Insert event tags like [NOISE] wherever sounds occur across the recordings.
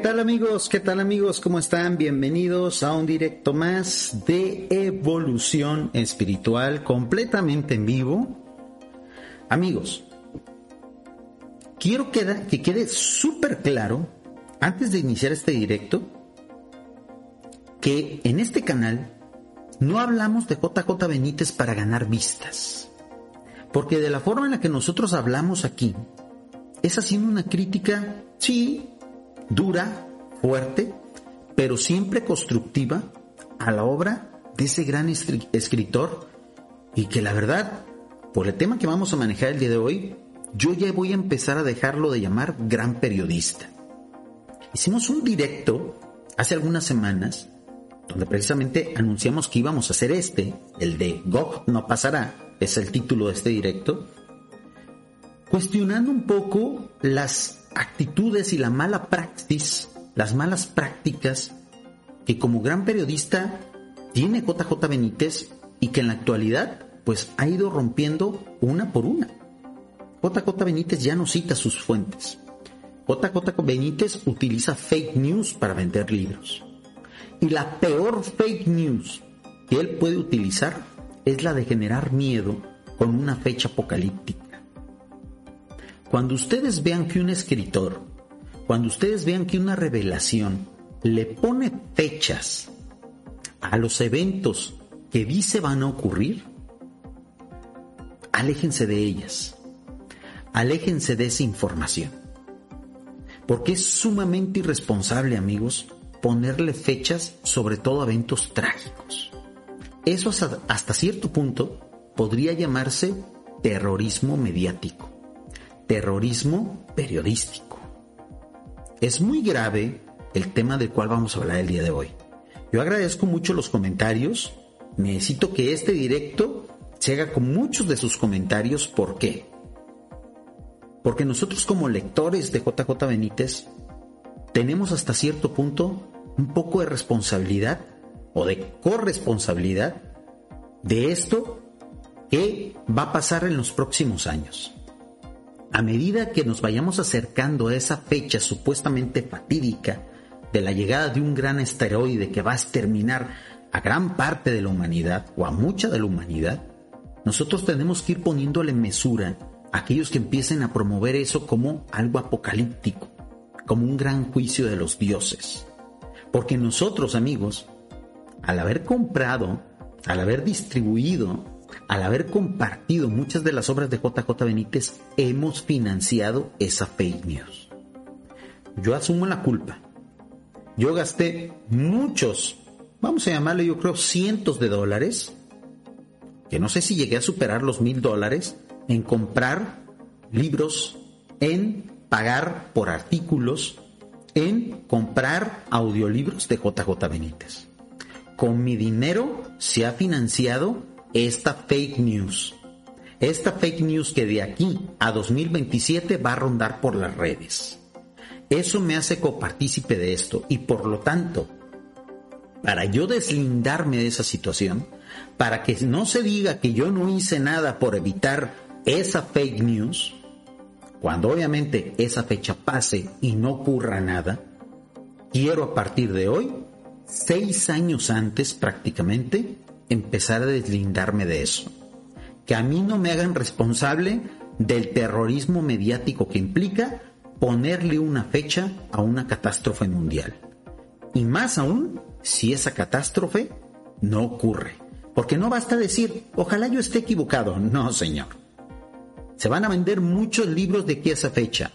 tal amigos? ¿Qué tal amigos? ¿Cómo están? Bienvenidos a un directo más de evolución espiritual completamente en vivo. Amigos, quiero que, que quede súper claro, antes de iniciar este directo, que en este canal no hablamos de JJ Benítez para ganar vistas. Porque de la forma en la que nosotros hablamos aquí, es haciendo una crítica, sí, dura, fuerte, pero siempre constructiva a la obra de ese gran escritor y que la verdad, por el tema que vamos a manejar el día de hoy, yo ya voy a empezar a dejarlo de llamar gran periodista. Hicimos un directo hace algunas semanas donde precisamente anunciamos que íbamos a hacer este, el de Gog no pasará, es el título de este directo, cuestionando un poco las actitudes y la mala praxis, las malas prácticas que como gran periodista tiene JJ Benítez y que en la actualidad pues ha ido rompiendo una por una. JJ Benítez ya no cita sus fuentes. JJ Benítez utiliza fake news para vender libros. Y la peor fake news que él puede utilizar es la de generar miedo con una fecha apocalíptica. Cuando ustedes vean que un escritor, cuando ustedes vean que una revelación le pone fechas a los eventos que dice van a ocurrir, aléjense de ellas, aléjense de esa información. Porque es sumamente irresponsable, amigos, ponerle fechas sobre todo a eventos trágicos. Eso hasta, cierto punto podría llamarse terrorismo mediático terrorismo periodístico. Es muy grave el tema del cual vamos a hablar el día de hoy. Yo agradezco mucho los comentarios. Necesito que este directo se haga con muchos de sus comentarios. ¿Por qué? Porque nosotros como lectores de JJ Benítez tenemos hasta cierto punto un poco de responsabilidad o de corresponsabilidad de esto que va a pasar en los próximos años a medida que nos vayamos acercando a esa fecha supuestamente fatídica de la llegada de un gran asteroide que va a exterminar a gran parte de la humanidad o a mucha de la humanidad, nosotros tenemos que ir poniéndole mesura a aquellos que empiecen a promover eso como algo apocalíptico, como un gran juicio de los dioses. Porque nosotros, amigos, al haber comprado, al haber distribuido al haber compartido muchas de las obras de JJ Benítez, hemos financiado esa fake news. Yo asumo la culpa. Yo gasté muchos, vamos a llamarle yo creo cientos de dólares, que no sé si llegué a superar los mil dólares, en comprar libros, en pagar por artículos, en comprar audiolibros de JJ Benítez. Con mi dinero se ha financiado esta fake news. Esta fake news que de aquí a 2027 va a rondar por las redes. Eso me hace copartícipe de esto y por lo tanto, para yo deslindarme de esa situación, para que no se diga que yo no hice nada por evitar esa fake news, cuando obviamente esa fecha pase y no ocurra nada, quiero a partir de hoy, seis años antes prácticamente, empezar a deslindarme de eso. Que a mí no me hagan responsable del terrorismo mediático que implica ponerle una fecha a una catástrofe mundial. Y más aún si esa catástrofe no ocurre. Porque no basta decir, ojalá yo esté equivocado. No, señor. Se van a vender muchos libros de aquí a esa fecha.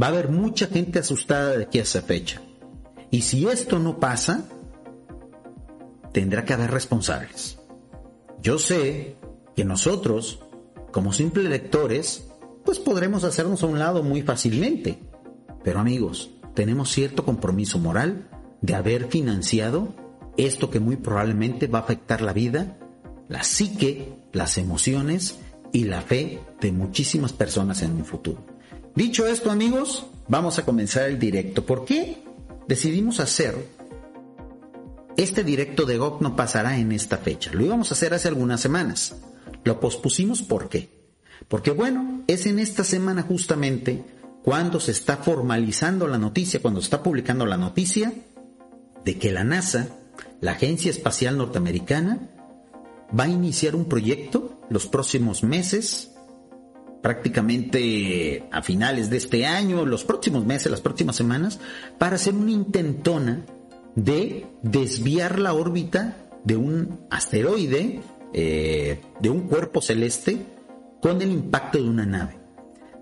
Va a haber mucha gente asustada de aquí a esa fecha. Y si esto no pasa, tendrá que haber responsables. Yo sé que nosotros, como simples lectores, pues podremos hacernos a un lado muy fácilmente. Pero amigos, tenemos cierto compromiso moral de haber financiado esto que muy probablemente va a afectar la vida, la psique, las emociones y la fe de muchísimas personas en un futuro. Dicho esto amigos, vamos a comenzar el directo. ¿Por qué decidimos hacer este directo de GOG no pasará en esta fecha. Lo íbamos a hacer hace algunas semanas. Lo pospusimos ¿por qué? Porque bueno, es en esta semana justamente cuando se está formalizando la noticia, cuando se está publicando la noticia de que la NASA, la Agencia Espacial Norteamericana, va a iniciar un proyecto los próximos meses, prácticamente a finales de este año, los próximos meses, las próximas semanas, para hacer una intentona de desviar la órbita de un asteroide, eh, de un cuerpo celeste, con el impacto de una nave.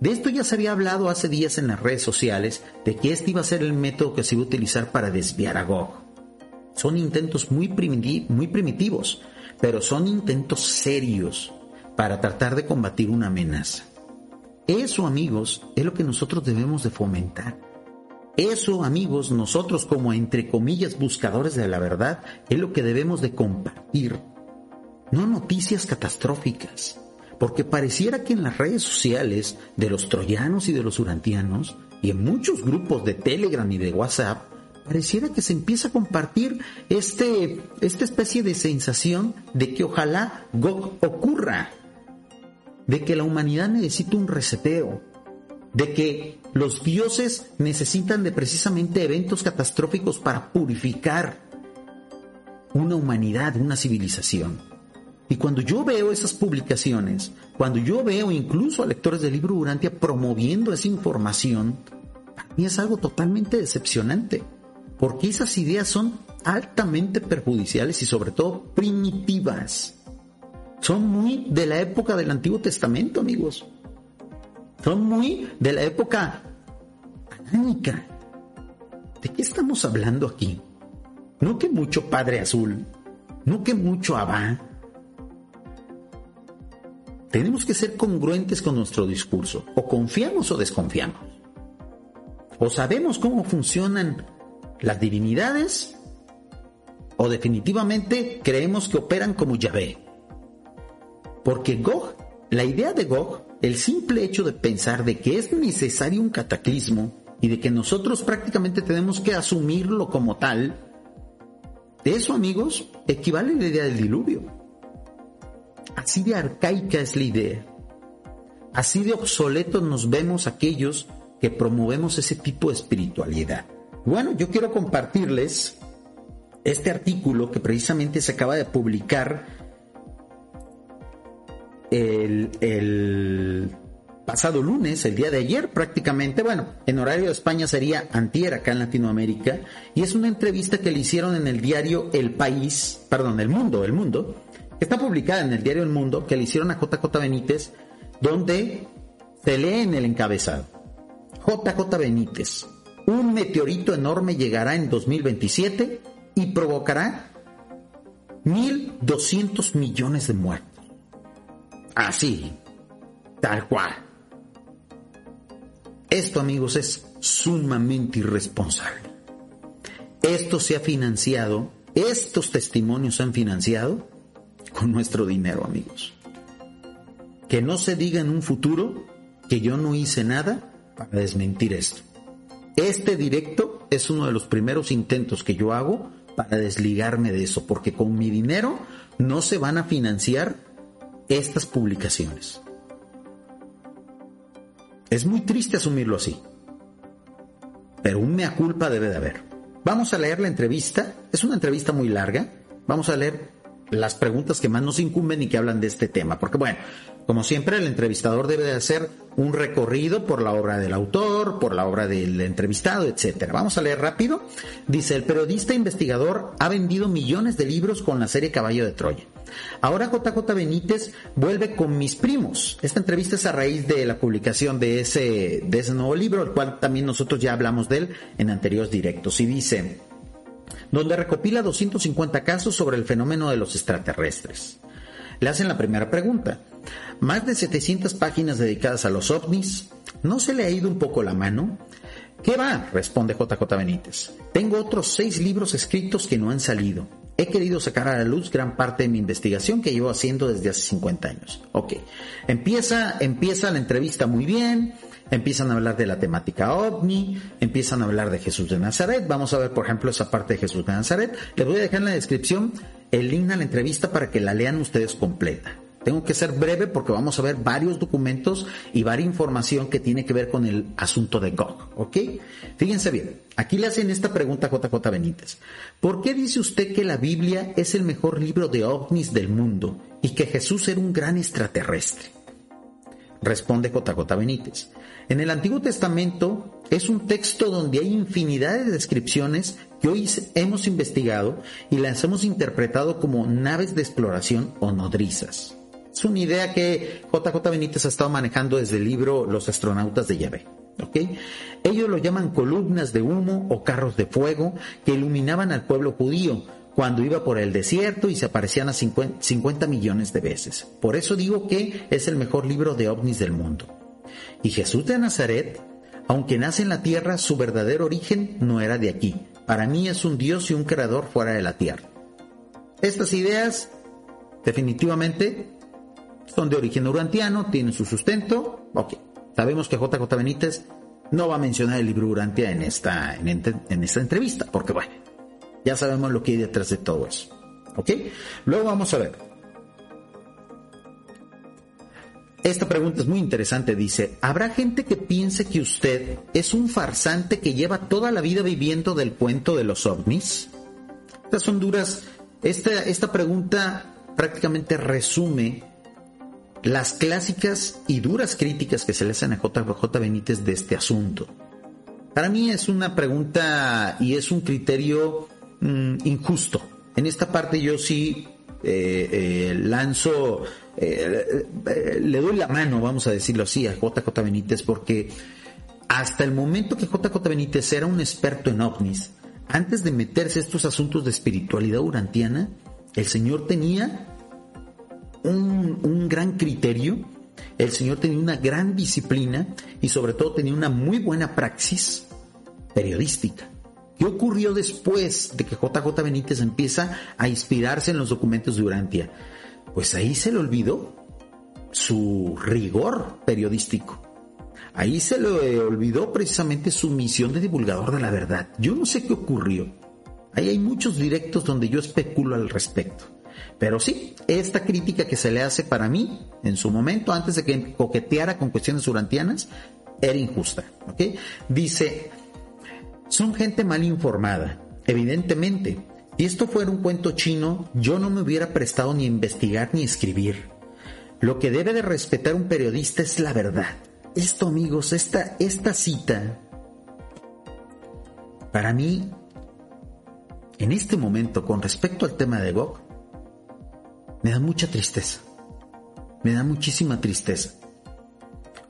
De esto ya se había hablado hace días en las redes sociales, de que este iba a ser el método que se iba a utilizar para desviar a Gog. Son intentos muy, muy primitivos, pero son intentos serios para tratar de combatir una amenaza. Eso, amigos, es lo que nosotros debemos de fomentar. Eso, amigos, nosotros como entre comillas buscadores de la verdad, es lo que debemos de compartir. No noticias catastróficas, porque pareciera que en las redes sociales de los troyanos y de los urantianos, y en muchos grupos de Telegram y de WhatsApp, pareciera que se empieza a compartir este, esta especie de sensación de que ojalá Gog ocurra, de que la humanidad necesita un reseteo, de que los dioses necesitan de precisamente eventos catastróficos para purificar una humanidad, una civilización. Y cuando yo veo esas publicaciones, cuando yo veo incluso a lectores del libro Urantia promoviendo esa información, para mí es algo totalmente decepcionante porque esas ideas son altamente perjudiciales y sobre todo primitivas. Son muy de la época del Antiguo Testamento, amigos. Son muy de la época anánica. ¿De qué estamos hablando aquí? No que mucho Padre Azul, no que mucho Abba. Tenemos que ser congruentes con nuestro discurso. O confiamos o desconfiamos. O sabemos cómo funcionan las divinidades o definitivamente creemos que operan como Yahvé. Porque Gog, la idea de Gog, el simple hecho de pensar de que es necesario un cataclismo y de que nosotros prácticamente tenemos que asumirlo como tal, eso amigos equivale a la idea del diluvio. Así de arcaica es la idea. Así de obsoletos nos vemos aquellos que promovemos ese tipo de espiritualidad. Bueno, yo quiero compartirles este artículo que precisamente se acaba de publicar el, pasado lunes, el día de ayer prácticamente, bueno, en horario de España sería antier acá en Latinoamérica, y es una entrevista que le hicieron en el diario El País, perdón, El Mundo, El Mundo, que está publicada en el diario El Mundo, que le hicieron a JJ Benítez, donde se lee en el encabezado. JJ Benítez, un meteorito enorme llegará en 2027 y provocará 1.200 millones de muertos. Así, tal cual. Esto, amigos, es sumamente irresponsable. Esto se ha financiado, estos testimonios se han financiado con nuestro dinero, amigos. Que no se diga en un futuro que yo no hice nada para desmentir esto. Este directo es uno de los primeros intentos que yo hago para desligarme de eso, porque con mi dinero no se van a financiar estas publicaciones. Es muy triste asumirlo así, pero un mea culpa debe de haber. Vamos a leer la entrevista, es una entrevista muy larga, vamos a leer las preguntas que más nos incumben y que hablan de este tema, porque bueno, como siempre, el entrevistador debe de hacer un recorrido por la obra del autor, por la obra del entrevistado, etc. Vamos a leer rápido. Dice, el periodista investigador ha vendido millones de libros con la serie Caballo de Troya. Ahora JJ Benítez vuelve con mis primos. Esta entrevista es a raíz de la publicación de ese, de ese nuevo libro, el cual también nosotros ya hablamos de él en anteriores directos. Y dice, donde recopila 250 casos sobre el fenómeno de los extraterrestres. Le hacen la primera pregunta. Más de 700 páginas dedicadas a los ovnis. ¿No se le ha ido un poco la mano? ¿Qué va? responde JJ Benítez. Tengo otros seis libros escritos que no han salido. He querido sacar a la luz gran parte de mi investigación que llevo haciendo desde hace 50 años. Ok. Empieza, empieza la entrevista muy bien. Empiezan a hablar de la temática ovni, empiezan a hablar de Jesús de Nazaret. Vamos a ver, por ejemplo, esa parte de Jesús de Nazaret. Les voy a dejar en la descripción el link a la entrevista para que la lean ustedes completa. Tengo que ser breve porque vamos a ver varios documentos y varias información que tiene que ver con el asunto de Gog, ¿ok? Fíjense bien, aquí le hacen esta pregunta a JJ Benítez. ¿Por qué dice usted que la Biblia es el mejor libro de ovnis del mundo y que Jesús era un gran extraterrestre? Responde JJ Benítez. En el Antiguo Testamento es un texto donde hay infinidad de descripciones que hoy hemos investigado y las hemos interpretado como naves de exploración o nodrizas. Es una idea que JJ Benítez ha estado manejando desde el libro Los astronautas de Yahvé. ¿okay? Ellos lo llaman columnas de humo o carros de fuego que iluminaban al pueblo judío cuando iba por el desierto y se aparecían a 50 millones de veces. Por eso digo que es el mejor libro de ovnis del mundo. Y Jesús de Nazaret, aunque nace en la tierra, su verdadero origen no era de aquí. Para mí es un Dios y un creador fuera de la tierra. Estas ideas definitivamente son de origen urantiano, tienen su sustento. Ok, sabemos que JJ Benítez no va a mencionar el libro Urantia en esta, en, esta entrevista, porque bueno, ya sabemos lo que hay detrás de todo eso. ¿Ok? Luego vamos a ver. Esta pregunta es muy interesante, dice, ¿habrá gente que piense que usted es un farsante que lleva toda la vida viviendo del cuento de los ovnis? Estas son duras, esta, esta pregunta prácticamente resume las clásicas y duras críticas que se le hacen a JJ Benítez de este asunto. Para mí es una pregunta y es un criterio mm, injusto. En esta parte yo sí eh, eh, lanzo, eh, le doy la mano, vamos a decirlo así, a JJ Benítez, porque hasta el momento que JJ Benítez era un experto en ovnis, antes de meterse estos asuntos de espiritualidad urantiana, el Señor tenía un, gran criterio, el Señor tenía una gran disciplina y sobre todo tenía una muy buena praxis periodística. ¿Qué ocurrió después de que JJ Benítez empieza a inspirarse en los documentos de Urantia? Pues ahí se le olvidó su rigor periodístico. Ahí se le olvidó precisamente su misión de divulgador de la verdad. Yo no sé qué ocurrió. Ahí hay muchos directos donde yo especulo al respecto. Pero sí, esta crítica que se le hace para mí, en su momento, antes de que coqueteara con cuestiones urantianas, era injusta. Dice, son gente mal informada, evidentemente. Si esto fuera un cuento chino, yo no me hubiera prestado ni a investigar ni a escribir. Lo que debe de respetar un periodista es la verdad. Esto, amigos, esta, esta cita, para mí, en este momento, con respecto al tema de Gog, me da mucha tristeza. Me da muchísima tristeza.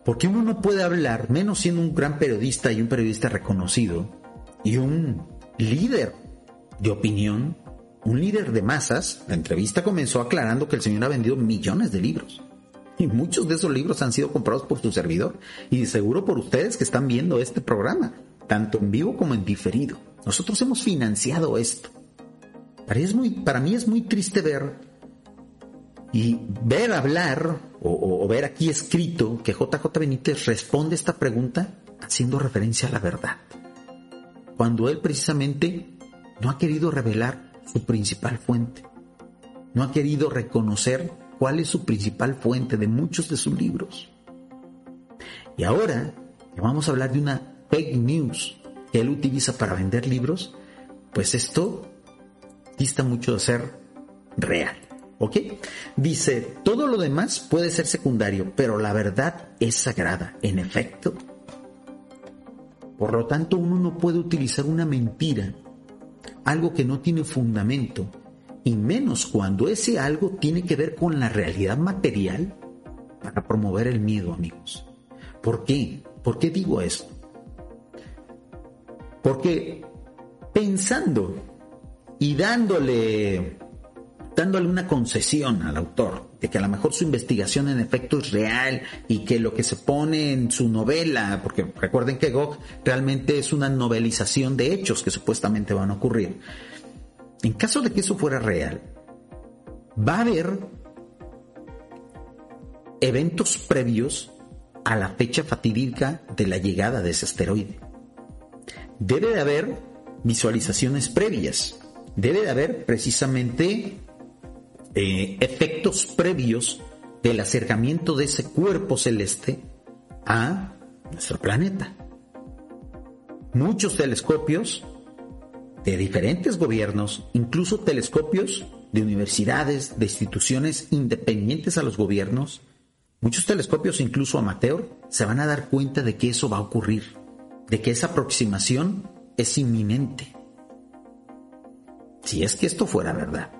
Porque uno no puede hablar, menos siendo un gran periodista y un periodista reconocido, y un líder de opinión, un líder de masas, la entrevista comenzó aclarando que el señor ha vendido millones de libros. Y muchos de esos libros han sido comprados por su servidor y seguro por ustedes que están viendo este programa, tanto en vivo como en diferido. Nosotros hemos financiado esto. Para, es muy, para mí es muy triste ver y ver hablar o, ver aquí escrito que JJ Benítez responde esta pregunta haciendo referencia a la verdad cuando él precisamente no ha querido revelar su principal fuente, no ha querido reconocer cuál es su principal fuente de muchos de sus libros. Y ahora que vamos a hablar de una fake news que él utiliza para vender libros, pues esto dista mucho de ser real. ¿Ok? Dice, todo lo demás puede ser secundario, pero la verdad es sagrada. En efecto, por lo tanto, uno no puede utilizar una mentira, algo que no tiene fundamento, y menos cuando ese algo tiene que ver con la realidad material para promover el miedo, amigos. ¿Por qué? ¿Por qué digo esto? Porque pensando y dándole dándole una concesión al autor de que a lo mejor su investigación en efecto es real y que lo que se pone en su novela, porque recuerden que Gog realmente es una novelización de hechos que supuestamente van a ocurrir. En caso de que eso fuera real, va a haber eventos previos a la fecha fatídica de la llegada de ese asteroide. Debe de haber visualizaciones previas. Debe de haber precisamente eh, efectos previos del acercamiento de ese cuerpo celeste a nuestro planeta. Muchos telescopios de diferentes gobiernos, incluso telescopios de universidades, de instituciones independientes a los gobiernos, muchos telescopios incluso amateur, se van a dar cuenta de que eso va a ocurrir, de que esa aproximación es inminente. Si es que esto fuera verdad.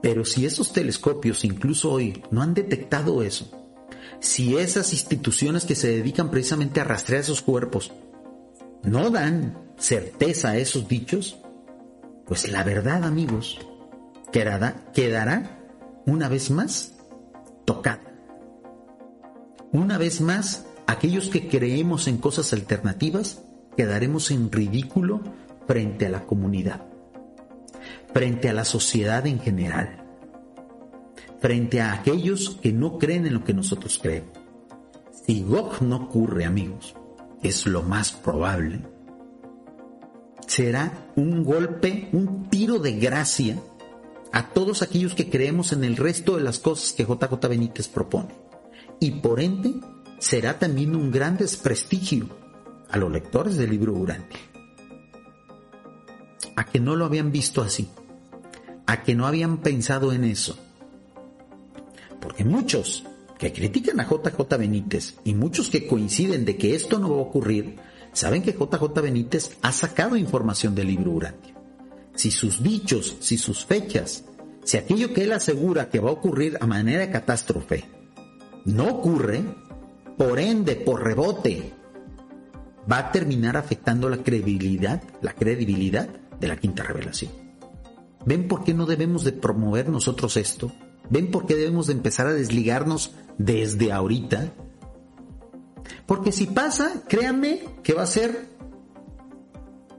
Pero si esos telescopios incluso hoy no han detectado eso, si esas instituciones que se dedican precisamente a rastrear esos cuerpos no dan certeza a esos dichos, pues la verdad, amigos, quedará, una vez más tocada. Una vez más, aquellos que creemos en cosas alternativas quedaremos en ridículo frente a la comunidad frente a la sociedad en general, frente a aquellos que no creen en lo que nosotros creemos. Si Gog no ocurre, amigos, es lo más probable, será un golpe, un tiro de gracia a todos aquellos que creemos en el resto de las cosas que JJ Benítez propone. Y por ende, será también un gran desprestigio a los lectores del libro Durante a que no lo habían visto así, a que no habían pensado en eso. Porque muchos que critican a JJ Benítez y muchos que coinciden de que esto no va a ocurrir, saben que JJ Benítez ha sacado información del libro Urantia. Si sus dichos, si sus fechas, si aquello que él asegura que va a ocurrir a manera de catástrofe no ocurre, por ende, por rebote, va a terminar afectando la credibilidad, la credibilidad de la quinta revelación. ¿Ven por qué no debemos de promover nosotros esto? ¿Ven por qué debemos de empezar a desligarnos desde ahorita? Porque si pasa, créanme que va a ser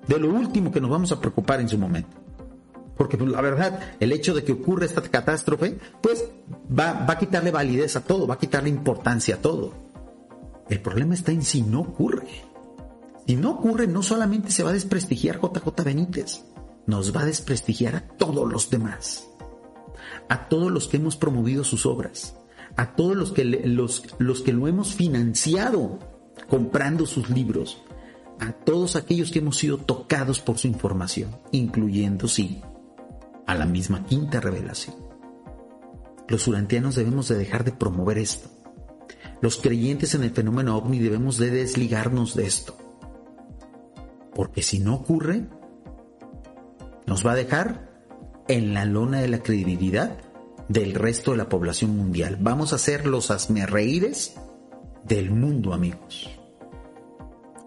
de lo último que nos vamos a preocupar en su momento. Porque pues, la verdad, el hecho de que ocurra esta catástrofe, pues va, va a quitarle validez a todo, va a quitarle importancia a todo. El problema está en si no ocurre. Si no ocurre, no solamente se va a desprestigiar JJ Benítez, nos va a desprestigiar a todos los demás, a todos los que hemos promovido sus obras, a todos los que, los, que lo hemos financiado comprando sus libros, a todos aquellos que hemos sido tocados por su información, incluyendo, sí, a la misma quinta revelación. Los urantianos debemos de dejar de promover esto. Los creyentes en el fenómeno ovni debemos de desligarnos de esto porque si no ocurre, nos va a dejar en la lona de la credibilidad del resto de la población mundial. Vamos a ser los asmerreíres del mundo, amigos.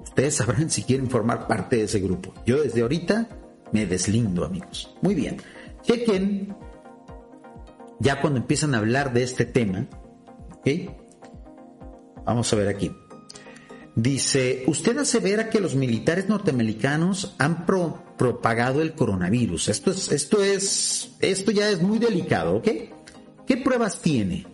Ustedes sabrán si quieren formar parte de ese grupo. Yo desde ahorita me deslindo, amigos. Muy bien. Chequen, ya cuando empiezan a hablar de este tema. Vamos a ver aquí. Dice, usted asevera que los militares norteamericanos han propagado el coronavirus. Esto es, esto es, esto ya es muy delicado, ¿ok? ¿Qué pruebas tiene?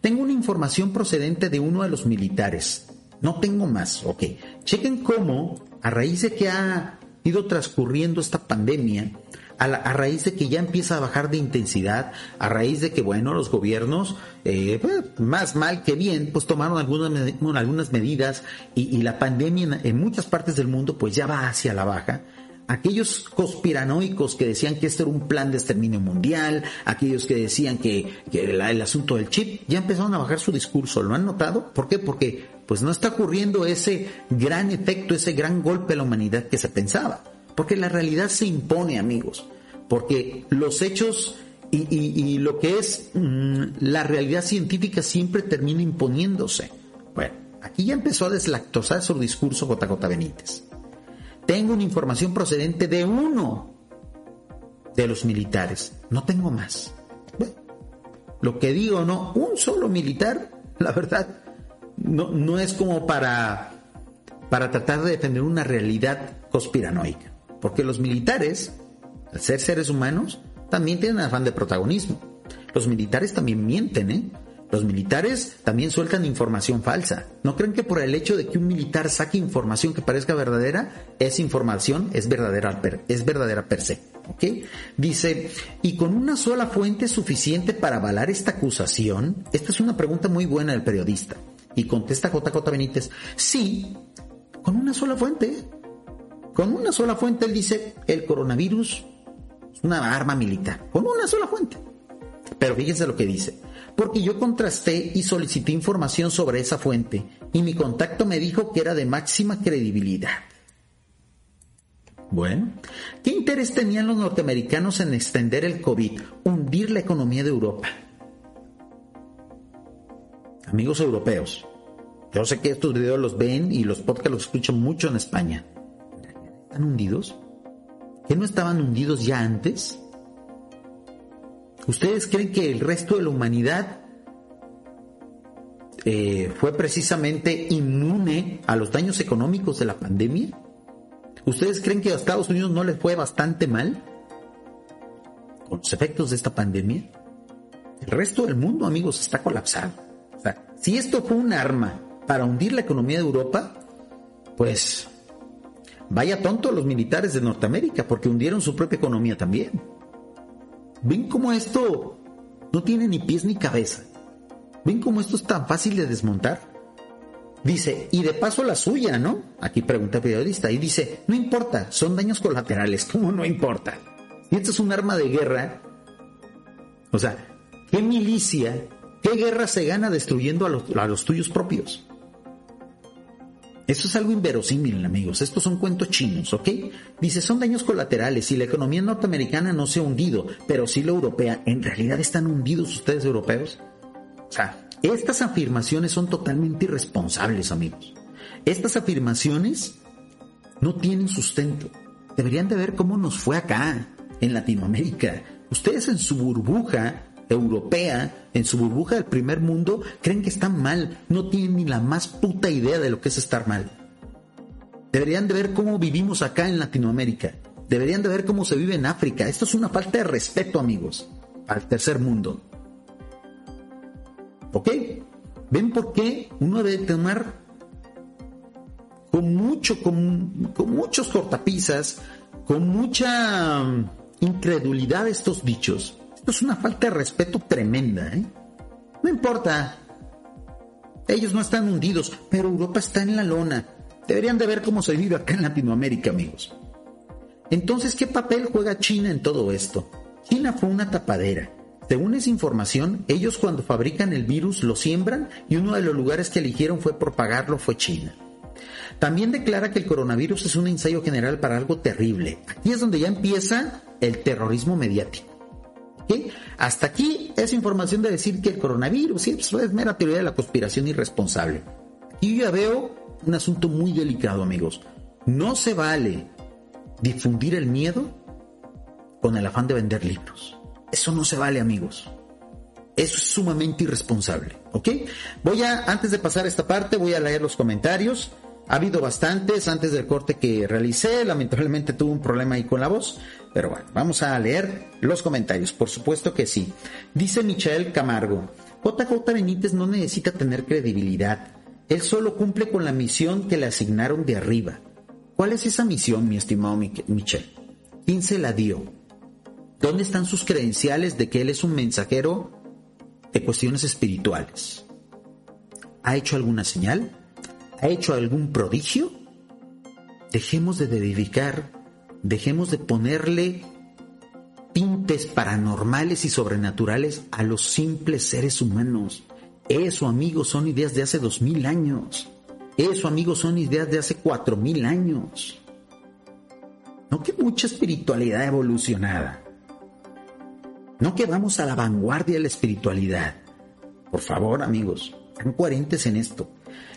Tengo una información procedente de uno de los militares. No tengo más, ok. Chequen cómo, a raíz de que ha ido transcurriendo esta pandemia, a, raíz de que ya empieza a bajar de intensidad, a raíz de que, bueno, los gobiernos, eh, pues, más mal que bien, pues tomaron algunas, algunas medidas y, la pandemia en, muchas partes del mundo pues ya va hacia la baja aquellos conspiranoicos que decían que este era un plan de exterminio mundial, aquellos que decían que, el, el, asunto del chip, ya empezaron a bajar su discurso. ¿Lo han notado? ¿Por qué? Porque pues no está ocurriendo ese gran efecto, ese gran golpe a la humanidad que se pensaba. Porque la realidad se impone, amigos. Porque los hechos y, lo que es mm, la realidad científica siempre termina imponiéndose. Bueno, aquí ya empezó a deslactosar su discurso JJ Benítez. Tengo una información procedente de uno de los militares. No tengo más. lo que digo, no, un solo militar, la verdad, no, no es como para, para tratar de defender una realidad conspiranoica. Porque los militares, al ser seres humanos, también tienen afán de protagonismo. Los militares también mienten, ¿eh? Los militares también sueltan información falsa. No creen que por el hecho de que un militar saque información que parezca verdadera, esa información es verdadera, es verdadera per se. ¿ok? Dice, ¿y con una sola fuente suficiente para avalar esta acusación? Esta es una pregunta muy buena del periodista. Y contesta JJ Benítez, sí, con una sola fuente. Con una sola fuente él dice, el coronavirus es una arma militar. Con una sola fuente. Pero fíjense lo que dice. Porque yo contrasté y solicité información sobre esa fuente y mi contacto me dijo que era de máxima credibilidad. Bueno, ¿qué interés tenían los norteamericanos en extender el COVID, hundir la economía de Europa? Amigos europeos, yo sé que estos videos los ven y los podcasts los escuchan mucho en España. ¿Están hundidos? ¿Que no estaban hundidos ya antes? ¿Ustedes creen que el resto de la humanidad eh, fue precisamente inmune a los daños económicos de la pandemia? ¿Ustedes creen que a Estados Unidos no les fue bastante mal con los efectos de esta pandemia? El resto del mundo, amigos, está colapsado. O sea, si esto fue un arma para hundir la economía de Europa, pues vaya tonto los militares de Norteamérica, porque hundieron su propia economía también. ¿Ven cómo esto no tiene ni pies ni cabeza? ¿Ven cómo esto es tan fácil de desmontar? Dice, y de paso la suya, ¿no? Aquí pregunta el periodista, y dice, no importa, son daños colaterales, [LAUGHS] ¿cómo no importa? Y esto es un arma de guerra. O sea, ¿qué milicia, qué guerra se gana destruyendo a los, a los tuyos propios? Eso es algo inverosímil, amigos. Estos son cuentos chinos, ¿ok? Dice, son daños colaterales y la economía norteamericana no se ha hundido, pero sí la europea. ¿En realidad están hundidos ustedes europeos? O sea, estas afirmaciones son totalmente irresponsables, amigos. Estas afirmaciones no tienen sustento. Deberían de ver cómo nos fue acá, en Latinoamérica. Ustedes en su burbuja europea, en su burbuja del primer mundo, creen que están mal. No tienen ni la más puta idea de lo que es estar mal. Deberían de ver cómo vivimos acá en Latinoamérica. Deberían de ver cómo se vive en África. Esto es una falta de respeto, amigos, al tercer mundo. ¿Ok? ¿Ven por qué uno debe tomar con mucho, con, muchos cortapisas, con mucha mm, incredulidad estos dichos? Es una falta de respeto tremenda, ¿eh? No importa. Ellos no están hundidos, pero Europa está en la lona. Deberían de ver cómo se vive acá en Latinoamérica, amigos. Entonces, ¿qué papel juega China en todo esto? China fue una tapadera. Según esa información, ellos cuando fabrican el virus lo siembran y uno de los lugares que eligieron fue propagarlo fue China. También declara que el coronavirus es un ensayo general para algo terrible. Aquí es donde ya empieza el terrorismo mediático. Hasta aquí es información de decir que el coronavirus pues, es mera teoría de la conspiración irresponsable. Y yo ya veo un asunto muy delicado, amigos. No se vale difundir el miedo con el afán de vender libros. Eso no se vale, amigos. Eso es sumamente irresponsable, ¿ok? Voy a, antes de pasar esta parte, voy a leer los comentarios. Ha habido bastantes antes del corte que realicé. Lamentablemente tuve un problema ahí con la voz. Pero bueno, vamos a leer los comentarios. Por supuesto que sí. Dice Michael Camargo. JJ Benítez no necesita tener credibilidad. Él solo cumple con la misión que le asignaron de arriba. ¿Cuál es esa misión, mi estimado Michel? ¿Quién se la dio? ¿Dónde están sus credenciales de que Él es un mensajero de cuestiones espirituales? ¿Ha hecho alguna señal? ¿Ha hecho algún prodigio? Dejemos de dedicar, dejemos de ponerle tintes paranormales y sobrenaturales a los simples seres humanos. Eso, amigos, son ideas de hace dos mil años. Eso, amigos, son ideas de hace cuatro mil años. No que mucha espiritualidad evolucionada. No que vamos a la vanguardia de la espiritualidad. Por favor, amigos, sean coherentes en esto.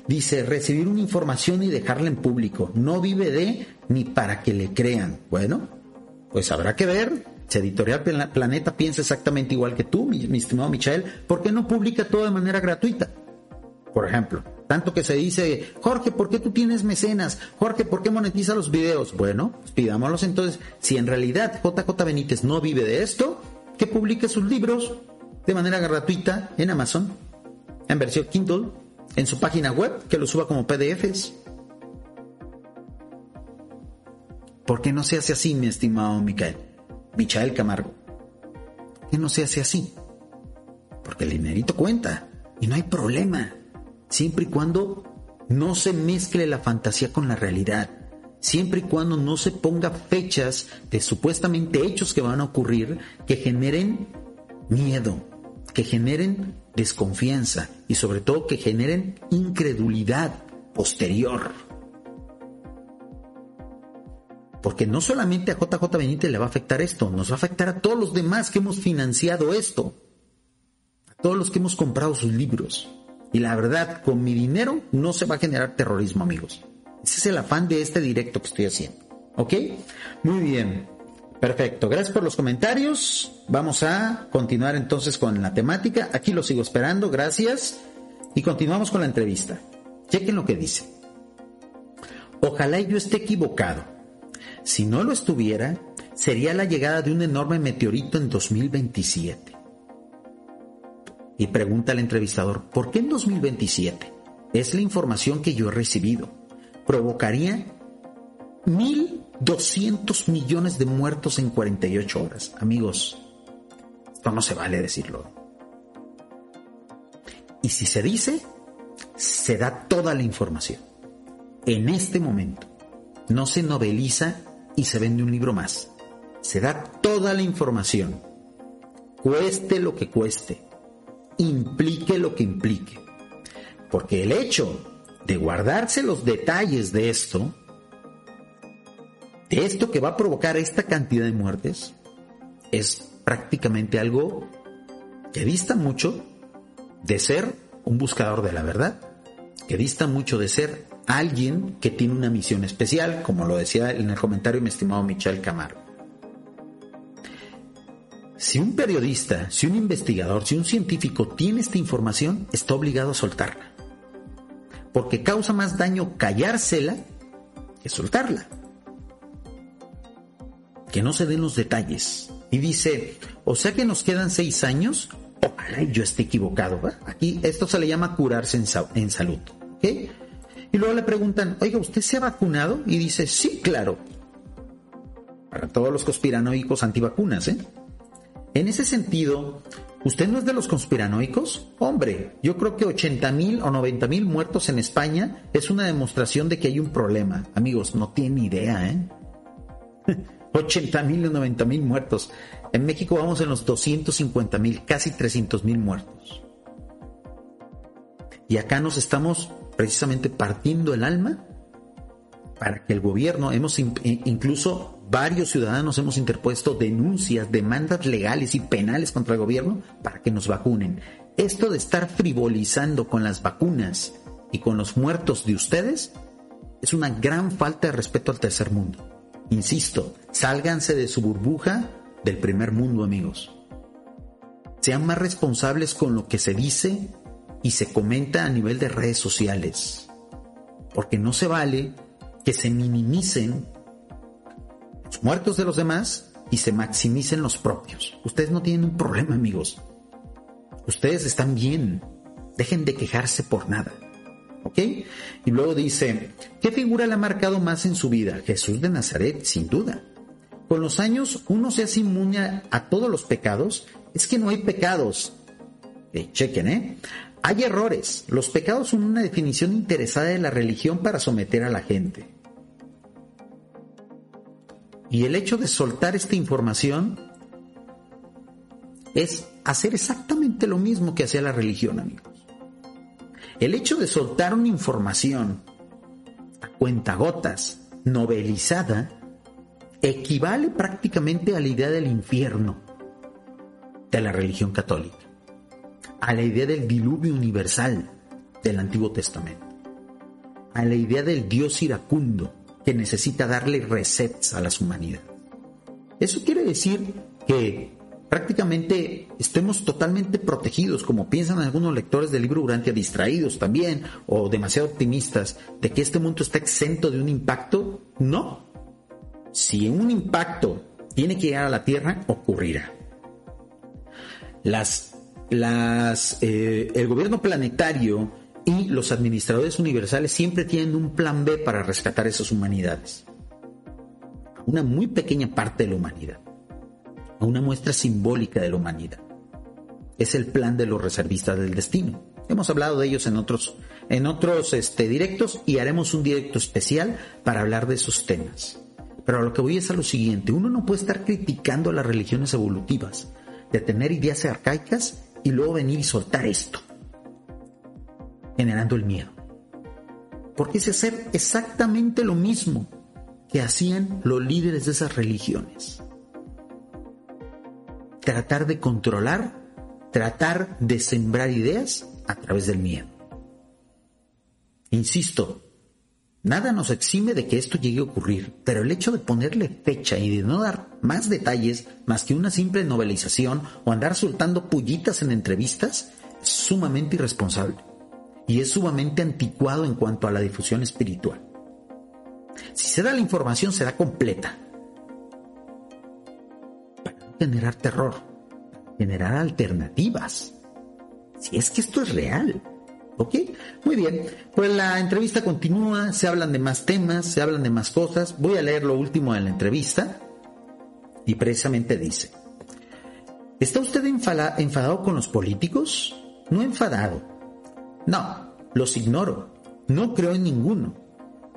Dice, recibir una información y dejarla en público. No vive de ni para que le crean. Bueno, pues habrá que ver. Si Editorial Planeta piensa exactamente igual que tú, mi, estimado Michael, ¿por qué no publica todo de manera gratuita? Por ejemplo, tanto que se dice, Jorge, ¿por qué tú tienes mecenas? Jorge, ¿por qué monetiza los videos? Bueno, pues pidámoslos entonces. Si en realidad JJ Benítez no vive de esto, que publique sus libros de manera gratuita en Amazon, en versión Kindle, en su página web, que lo suba como PDFs. ¿Por qué no se hace así, mi estimado Micael? Michael Camargo. ¿Qué no se hace así? Porque el dinerito cuenta y no hay problema, siempre y cuando no se mezcle la fantasía con la realidad, siempre y cuando no se ponga fechas de supuestamente hechos que van a ocurrir que generen miedo, que generen desconfianza y sobre todo que generen incredulidad posterior. Porque no solamente a JJ Benítez le va a afectar esto, nos va a afectar a todos los demás que hemos financiado esto, a todos los que hemos comprado sus libros. Y la verdad, con mi dinero no se va a generar terrorismo, amigos. Ese es el afán de este directo que estoy haciendo. ¿Ok? Muy bien. Perfecto. Gracias por los comentarios. Vamos a continuar entonces con la temática. Aquí lo sigo esperando. Gracias. Y continuamos con la entrevista. Chequen lo que dice. Ojalá yo esté equivocado. Si no lo estuviera, sería la llegada de un enorme meteorito en 2027. Y pregunta al entrevistador, ¿por qué en 2027? Es la información que yo he recibido. Provocaría 1.200 millones de muertos en 48 horas. Amigos, esto no se vale decirlo. Y si se dice, se da toda la información. En este momento, no se noveliza y se vende un libro más. Se da toda la información. Cueste lo que cueste. Implique lo que implique. Porque el hecho de guardarse los detalles de esto, esto que va a provocar esta cantidad de muertes, es prácticamente algo que dista mucho de ser un buscador de la verdad, que dista mucho de ser alguien que tiene una misión especial, como lo decía en el comentario mi estimado Michel Camargo. Si un periodista, si un investigador, si un científico tiene esta información, está obligado a soltarla. Porque causa más daño callársela que soltarla. Que no se den los detalles. Y dice, o sea que nos quedan seis años, ojalá yo esté equivocado. Aquí esto se le llama curarse en, salud. ¿okay? Y luego le preguntan, oiga, ¿usted se ha vacunado? Y dice, sí, claro. Para todos los conspiranoicos antivacunas, ¿eh? En ese sentido, ¿usted no es de los conspiranoicos? Hombre, yo creo que 80 mil o 90 mil muertos en España es una demostración de que hay un problema. Amigos, no tienen idea, ¿eh? [LAUGHS] 80 mil o 90 mil muertos. En México vamos en los 250 mil, casi 300 mil muertos. Y acá nos estamos precisamente partiendo el alma para que el gobierno, hemos incluso varios ciudadanos hemos interpuesto denuncias, demandas legales y penales contra el gobierno para que nos vacunen. Esto de estar frivolizando con las vacunas y con los muertos de ustedes es una gran falta de respeto al tercer mundo. Insisto, sálganse de su burbuja del primer mundo, amigos. Sean más responsables con lo que se dice y se comenta a nivel de redes sociales. Porque no se vale que se minimicen los muertos de los demás y se maximicen los propios. Ustedes no tienen un problema, amigos. Ustedes están bien. Dejen de quejarse por nada. ¿Ok? Y luego dice, ¿qué figura le ha marcado más en su vida? Jesús de Nazaret, sin duda. Con los años uno se hace inmune a todos los pecados. Es que no hay pecados. Eh, chequen, ¿eh? Hay errores. Los pecados son una definición interesada de la religión para someter a la gente. Y el hecho de soltar esta información es hacer exactamente lo mismo que hacía la religión, amigos. El hecho de soltar una información a cuentagotas, novelizada, equivale prácticamente a la idea del infierno de la religión católica a la idea del diluvio universal del Antiguo Testamento, a la idea del Dios iracundo que necesita darle resets a las humanidades. Eso quiere decir que prácticamente estemos totalmente protegidos, como piensan algunos lectores del libro Urantia, distraídos también o demasiado optimistas de que este mundo está exento de un impacto. No. Si un impacto tiene que llegar a la Tierra, ocurrirá. Las las, eh, el gobierno planetario y los administradores universales siempre tienen un plan B para rescatar esas humanidades. Una muy pequeña parte de la humanidad. A una muestra simbólica de la humanidad. Es el plan de los reservistas del destino. Hemos hablado de ellos en otros, en otros este, directos y haremos un directo especial para hablar de esos temas. Pero a lo que voy es a lo siguiente, uno no puede estar criticando las religiones evolutivas, de tener ideas arcaicas y luego venir y soltar esto, generando el miedo. Porque es hacer exactamente lo mismo que hacían los líderes de esas religiones. Tratar de controlar, tratar de sembrar ideas a través del miedo. Insisto, nada nos exime de que esto llegue a ocurrir, pero el hecho de ponerle fecha y de no dar más detalles más que una simple novelización o andar soltando pullitas en entrevistas es sumamente irresponsable y es sumamente anticuado en cuanto a la difusión espiritual. Si se da la información será completa. Generar terror, generar alternativas. Si es que esto es real. ¿Ok? Muy bien. Pues la entrevista continúa, se hablan de más temas, se hablan de más cosas. Voy a leer lo último de la entrevista. Y precisamente dice, ¿está usted enfadado con los políticos? No enfadado. No, los ignoro. No creo en ninguno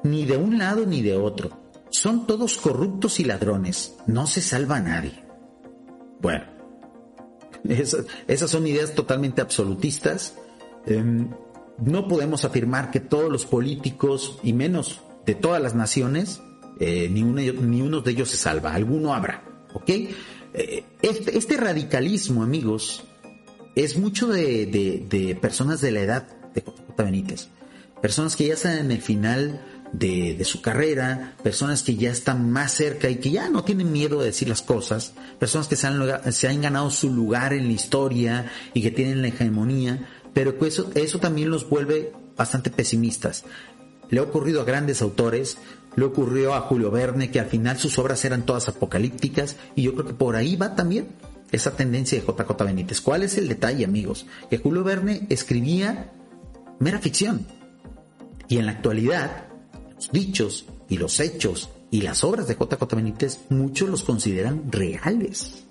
ni de un lado ni de otro. Son todos corruptos y ladrones. No se salva nadie. Bueno, esas, son ideas totalmente absolutistas. Em, no podemos afirmar que todos los políticos, y menos de todas las naciones, eh, ni, uno, ni, de ellos se salva. Alguno habrá. ¿Ok? Eh, este, este, radicalismo, amigos, es mucho de, de, personas de la edad de J. Benítez. Personas que ya están en el final de, su carrera, personas que ya están más cerca y que ya no tienen miedo de decir las cosas, personas que se han, se han ganado su lugar en la historia y que tienen la hegemonía, pero eso, eso también los vuelve bastante pesimistas. Le ha ocurrido a grandes autores, le ocurrió a Julio Verne, que al final sus obras eran todas apocalípticas, y yo creo que por ahí va también esa tendencia de JJ Benítez. ¿Cuál es el detalle, amigos? Que Julio Verne escribía mera ficción. Y en la actualidad, dichos y los hechos y las obras de JJ Benítez, muchos los consideran reales.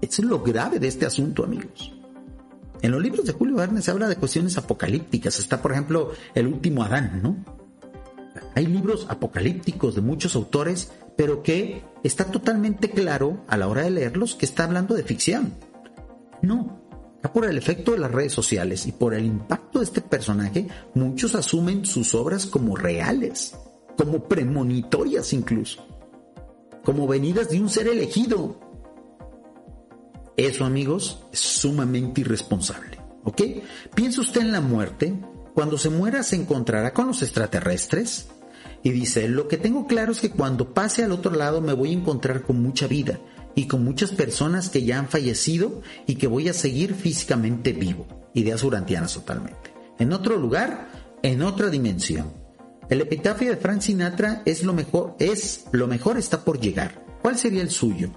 Eso es lo grave de este asunto, amigos. En los libros de Julio Verne se habla de cuestiones apocalípticas. Está, por ejemplo, El último Adán, ¿no? Hay libros apocalípticos de muchos autores, pero que está totalmente claro a la hora de leerlos que está hablando de ficción. No, por el efecto de las redes sociales y por el impacto de este personaje, muchos asumen sus obras como reales, como premonitorias incluso, como venidas de un ser elegido. Eso, amigos, es sumamente irresponsable. ¿Ok? ¿Piensa usted en la muerte? Cuando se muera se encontrará con los extraterrestres. Y dice, lo que tengo claro es que cuando pase al otro lado me voy a encontrar con mucha vida y con muchas personas que ya han fallecido y que voy a seguir físicamente vivo. Ideas urantianas totalmente. En otro lugar, en otra dimensión. El epitafio de Frank Sinatra es lo mejor, es lo mejor está por llegar. ¿Cuál sería el suyo?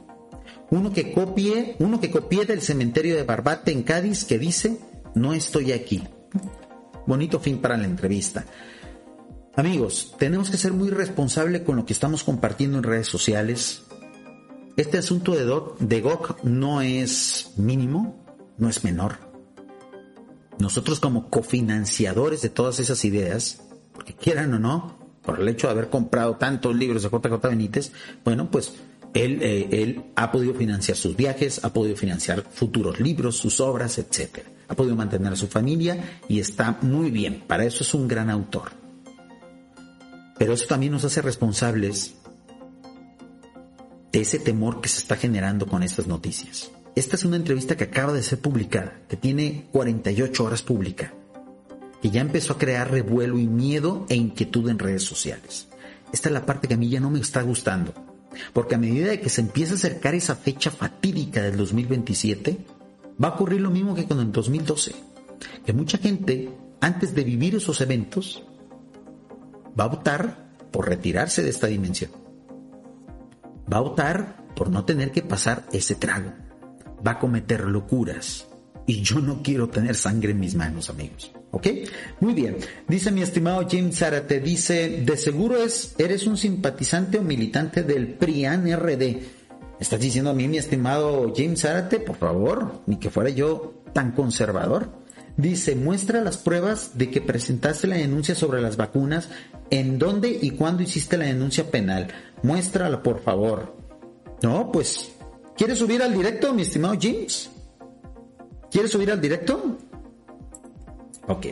Uno que copie, uno que copie del cementerio de Barbate en Cádiz que dice, no estoy aquí. Bonito fin para la entrevista. Amigos, tenemos que ser muy responsables con lo que estamos compartiendo en redes sociales, este asunto de, de GOC no es mínimo, no es menor. Nosotros como cofinanciadores de todas esas ideas, porque quieran o no, por el hecho de haber comprado tantos libros de JJ Benítez, bueno, pues él, eh, él ha podido financiar sus viajes, ha podido financiar futuros libros, sus obras, etc. Ha podido mantener a su familia y está muy bien. Para eso es un gran autor. Pero eso también nos hace responsables de ese temor que se está generando con estas noticias. Esta es una entrevista que acaba de ser publicada, que tiene 48 horas pública, que ya empezó a crear revuelo y miedo e inquietud en redes sociales. Esta es la parte que a mí ya no me está gustando, porque a medida de que se empieza a acercar esa fecha fatídica del 2027, va a ocurrir lo mismo que con el 2012, que mucha gente, antes de vivir esos eventos, va a optar por retirarse de esta dimensión Va a optar por no tener que pasar ese trago. Va a cometer locuras. Y yo no quiero tener sangre en mis manos, amigos. ¿Ok? Muy bien. Dice mi estimado James Zárate, dice, de seguro es, eres un simpatizante o militante del PRIAN RD. ¿Estás diciendo a mí, mi estimado James Zárate? Por favor, ni que fuera yo tan conservador. Dice, muestra las pruebas de que presentaste la denuncia sobre las vacunas, en dónde y cuándo hiciste la denuncia penal. Muéstrala, por favor. No, pues, ¿quieres subir al directo, mi estimado James? ¿Quieres subir al directo? Ok.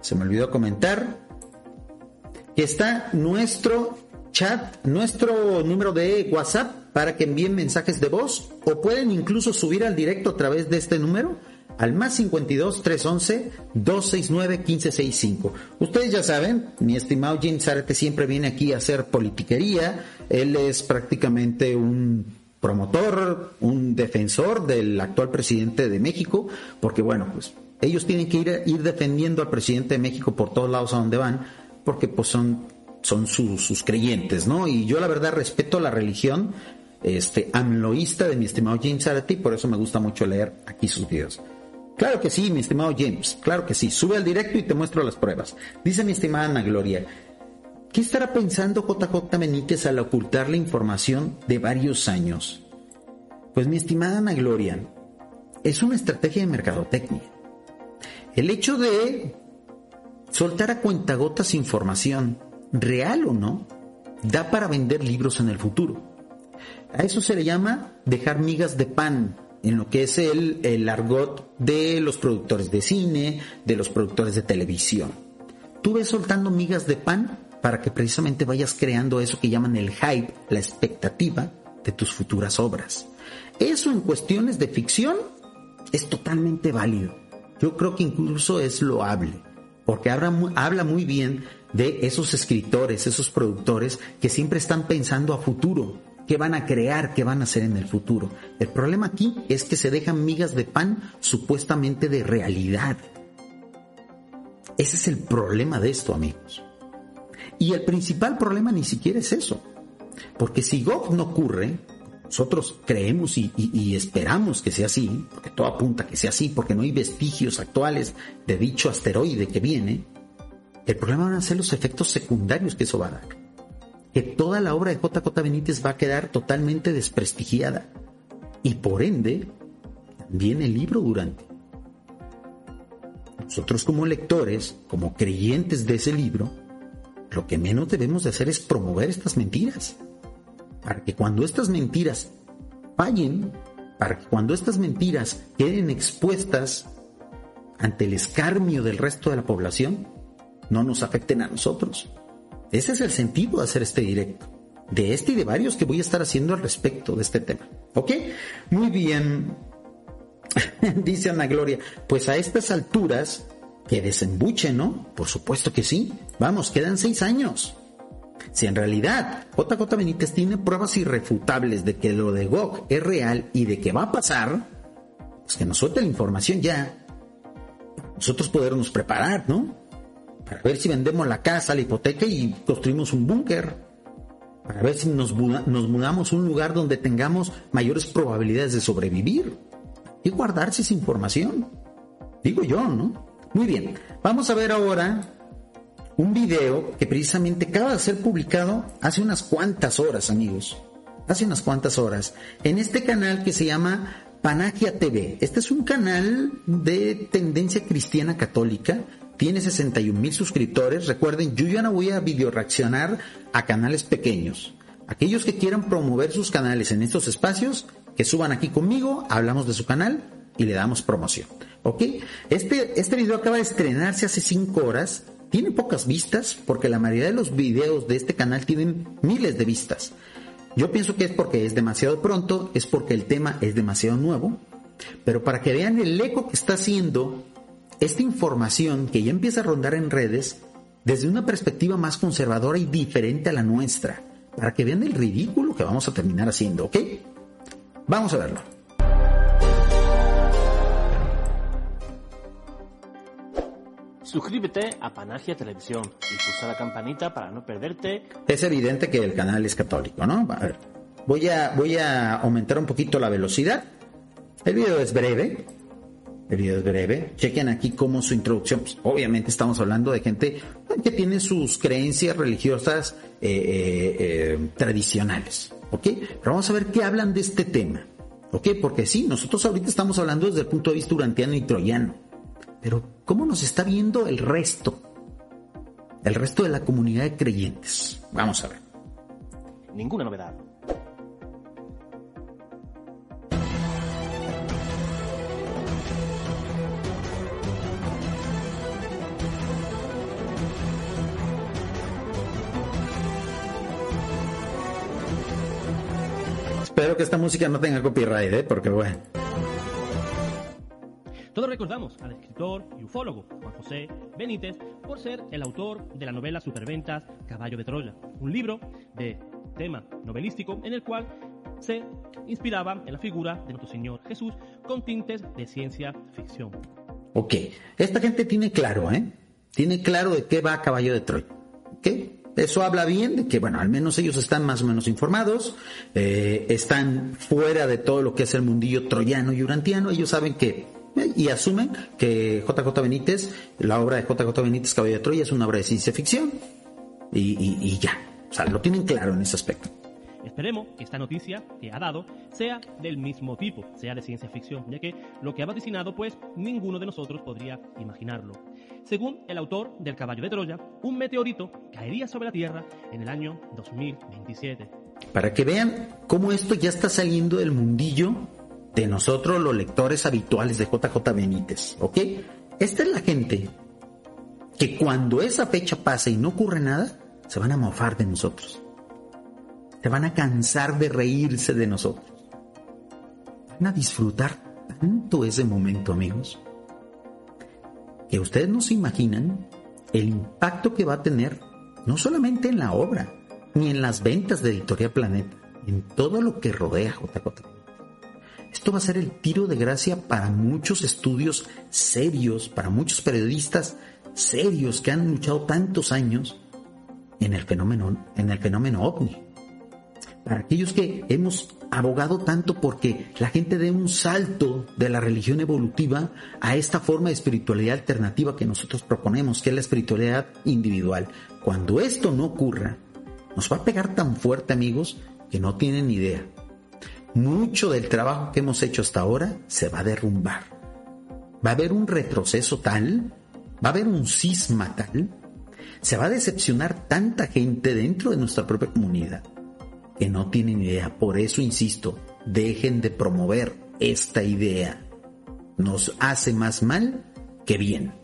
Se me olvidó comentar que está nuestro chat, nuestro número de WhatsApp para que envíen mensajes de voz o pueden incluso subir al directo a través de este número al más 52 311 269 1565. Ustedes ya saben, mi estimado James Zarate siempre viene aquí a hacer politiquería. Él es prácticamente un promotor, un defensor del actual presidente de México, porque bueno, pues ellos tienen que ir, defendiendo al presidente de México por todos lados a donde van, porque pues son, son sus creyentes, ¿no? Y yo la verdad respeto la religión este, amloísta de mi estimado James Arati, por eso me gusta mucho leer aquí sus videos. Claro que sí, mi estimado James, claro que sí. Sube al directo y te muestro las pruebas. Dice mi estimada Ana Gloria, ¿qué estará pensando JJ Benítez al ocultar la información de varios años? Pues mi estimada Ana Gloria, es una estrategia de mercadotecnia. El hecho de soltar a cuentagotas información, real o no, da para vender libros en el futuro. A eso se le llama dejar migas de pan en lo que es el, el argot de los productores de cine, de los productores de televisión. Tú ves soltando migas de pan para que precisamente vayas creando eso que llaman el hype, la expectativa de tus futuras obras. Eso en cuestiones de ficción es totalmente válido. Yo creo que incluso es loable, porque habla, habla muy bien de esos escritores, esos productores que siempre están pensando a futuro, qué van a crear, qué van a hacer en el futuro. El problema aquí es que se dejan migas de pan supuestamente de realidad. Ese es el problema de esto, amigos. Y el principal problema ni siquiera es eso. Porque si GOG no ocurre, nosotros creemos y, y, esperamos que sea así, porque todo apunta que sea así, porque no hay vestigios actuales de dicho asteroide que viene, el problema van a ser los efectos secundarios que eso va a dar que toda la obra de JJ Benítez va a quedar totalmente desprestigiada y por ende también el libro durante. Nosotros como lectores, como creyentes de ese libro, lo que menos debemos de hacer es promover estas mentiras. Para que cuando estas mentiras fallen, para que cuando estas mentiras queden expuestas ante el escarnio del resto de la población, no nos afecten a nosotros. Ese es el sentido de hacer este directo. De este y de varios que voy a estar haciendo al respecto de este tema. ¿Ok? Muy bien. [LAUGHS] Dice Ana Gloria, pues a estas alturas, que desembuche, ¿no? Por supuesto que sí. Vamos, quedan seis años. Si en realidad JJ Benítez tiene pruebas irrefutables de que lo de GOG es real y de que va a pasar, pues que nos suelte la información ya. Nosotros podernos preparar, ¿no? Para ver si vendemos la casa, la hipoteca y construimos un búnker, para ver si nos, mudamos a un lugar donde tengamos mayores probabilidades de sobrevivir y guardarse esa información. Digo yo, ¿no? Muy bien, vamos a ver ahora un video que precisamente acaba de ser publicado hace unas cuantas horas, amigos. Hace unas cuantas horas. En este canal que se llama Panagia TV. Este es un canal de tendencia cristiana católica tiene 61 mil suscriptores. Recuerden, yo ya no voy a video reaccionar a canales pequeños. Aquellos que quieran promover sus canales en estos espacios, que suban aquí conmigo, hablamos de su canal y le damos promoción. ¿Ok? Este, este video acaba de estrenarse hace 5 horas. Tiene pocas vistas porque la mayoría de los videos de este canal tienen miles de vistas. Yo pienso que es porque es demasiado pronto, es porque el tema es demasiado nuevo. Pero para que vean el eco que está haciendo esta información que ya empieza a rondar en redes desde una perspectiva más conservadora y diferente a la nuestra, para que vean el ridículo que vamos a terminar haciendo, ¿ok? Vamos a verlo. Suscríbete a Panagia Televisión y pulsa la campanita para no perderte. Es evidente que el canal es católico, ¿no? A ver, voy a, voy a aumentar un poquito la velocidad. El video es breve, video es breve. Chequen aquí cómo su introducción. Pues, obviamente estamos hablando de gente que tiene sus creencias religiosas eh, eh, eh, tradicionales. ¿Ok? Pero vamos a ver qué hablan de este tema. ¿Ok? Porque sí, nosotros ahorita estamos hablando desde el punto de vista urantiano y troyano. Pero ¿cómo nos está viendo el resto? El resto de la comunidad de creyentes. Vamos a ver. Ninguna novedad. Espero que esta música no tenga copyright, ¿eh? porque bueno. Todos recordamos al escritor y ufólogo Juan José Benítez por ser el autor de la novela Superventas Caballo de Troya, un libro de tema novelístico en el cual se inspiraba en la figura de nuestro Señor Jesús con tintes de ciencia ficción. Ok, esta gente tiene claro, ¿eh? Tiene claro de qué va Caballo de Troya. ¿Ok? Eso habla bien de que, bueno, al menos ellos están más o menos informados, eh, están fuera de todo lo que es el mundillo troyano y urantiano, ellos saben que, eh, y asumen que JJ Benítez, la obra de JJ Benítez Caballo de Troya es una obra de ciencia ficción, y, y ya, o sea, lo tienen claro en ese aspecto. Esperemos que esta noticia que ha dado sea del mismo tipo, sea de ciencia ficción, ya que lo que ha vaticinado pues ninguno de nosotros podría imaginarlo. Según el autor del Caballo de Troya, un meteorito caería sobre la Tierra en el año 2027. Para que vean cómo esto ya está saliendo del mundillo de nosotros los lectores habituales de JJ Benítez, ¿ok? Esta es la gente que cuando esa fecha pase y no ocurre nada, se van a mofar de nosotros se van a cansar de reírse de nosotros. Van a disfrutar tanto ese momento, amigos, que ustedes no se imaginan el impacto que va a tener, no solamente en la obra, ni en las ventas de Editorial Planeta, en todo lo que rodea JJ. Esto va a ser el tiro de gracia para muchos estudios serios, para muchos periodistas serios que han luchado tantos años en el fenómeno, en el fenómeno ovni para aquellos que hemos abogado tanto porque la gente dé un salto de la religión evolutiva a esta forma de espiritualidad alternativa que nosotros proponemos, que es la espiritualidad individual. Cuando esto no ocurra, nos va a pegar tan fuerte, amigos, que no tienen idea. Mucho del trabajo que hemos hecho hasta ahora se va a derrumbar. Va a haber un retroceso tal, va a haber un cisma tal, se va a decepcionar tanta gente dentro de nuestra propia comunidad que no tienen idea. Por eso insisto, dejen de promover esta idea. Nos hace más mal que bien.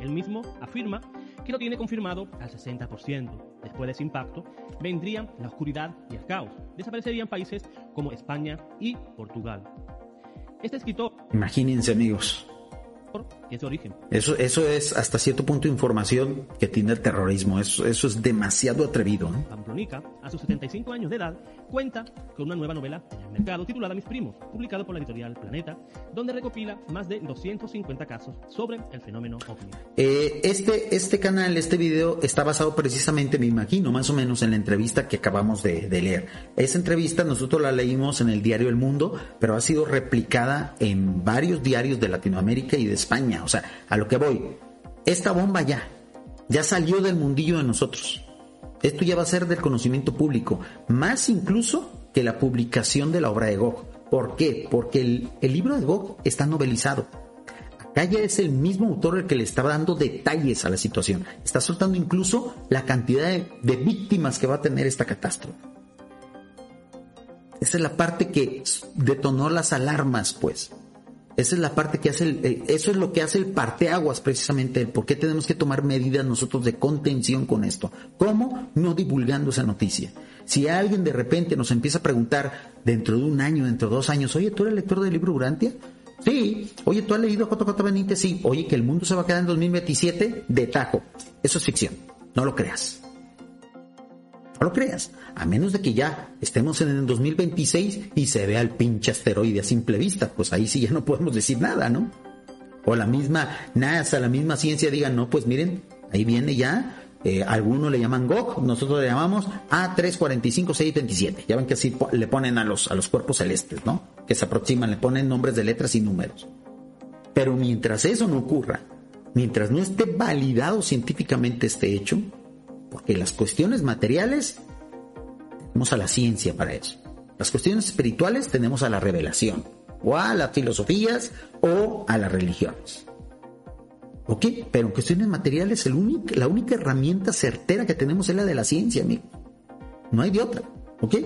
Él mismo afirma que lo tiene confirmado al 60%. Después de ese impacto, vendrían la oscuridad y el caos. Desaparecerían países como España y Portugal. Este escritor... Imagínense amigos, es origen. Eso, eso es hasta cierto punto información que tiene el terrorismo. Eso, eso es demasiado atrevido. ¿eh? Pamplonica, a sus 75 años de edad, cuenta con una nueva novela en el mercado titulada Mis Primos, publicado por la editorial Planeta, donde recopila más de 250 casos sobre el fenómeno ovni. Eh, este, este canal, este video, está basado precisamente, me imagino, más o menos en la entrevista que acabamos de, de leer. Esa entrevista nosotros la leímos en el diario El Mundo, pero ha sido replicada en varios diarios de Latinoamérica y de España. O sea, a lo que voy, esta bomba ya, ya salió del mundillo de nosotros. Esto ya va a ser del conocimiento público, más incluso que la publicación de la obra de Gog. ¿Por qué? Porque el, libro de Gog está novelizado. Acá ya es el mismo autor el que le está dando detalles a la situación. Está soltando incluso la cantidad de, de víctimas que va a tener esta catástrofe. Esa es la parte que detonó las alarmas, pues. Esa es la parte que hace el, eh, eso es lo que hace el parteaguas precisamente, por qué tenemos que tomar medidas nosotros de contención con esto. ¿Cómo? No divulgando esa noticia. Si alguien de repente nos empieza a preguntar dentro de un año, dentro de dos años, oye, ¿tú eres lector del libro Urantia? Sí. Oye, ¿tú has leído JJ Benítez? Sí. Oye, que el mundo se va a quedar en 2027 de tajo. Eso es ficción. No lo creas. No lo creas, a menos de que ya estemos en el 2026 y se vea el pinche asteroide a simple vista, pues ahí sí ya no podemos decir nada, ¿no? O la misma NASA, la misma ciencia digan, no, pues miren, ahí viene ya, eh, algunos le llaman GOG, nosotros le llamamos A345627. Ya ven que así le ponen a los, a los cuerpos celestes, ¿no? Que se aproximan, le ponen nombres de letras y números. Pero mientras eso no ocurra, mientras no esté validado científicamente este hecho, porque las cuestiones materiales Tenemos a la ciencia para eso. Las cuestiones espirituales tenemos a la revelación, o a las filosofías, o a las religiones. ¿Ok? Pero en cuestiones materiales, el único, la única herramienta certera que tenemos es la de la ciencia, amigo. No hay de otra. ¿Ok?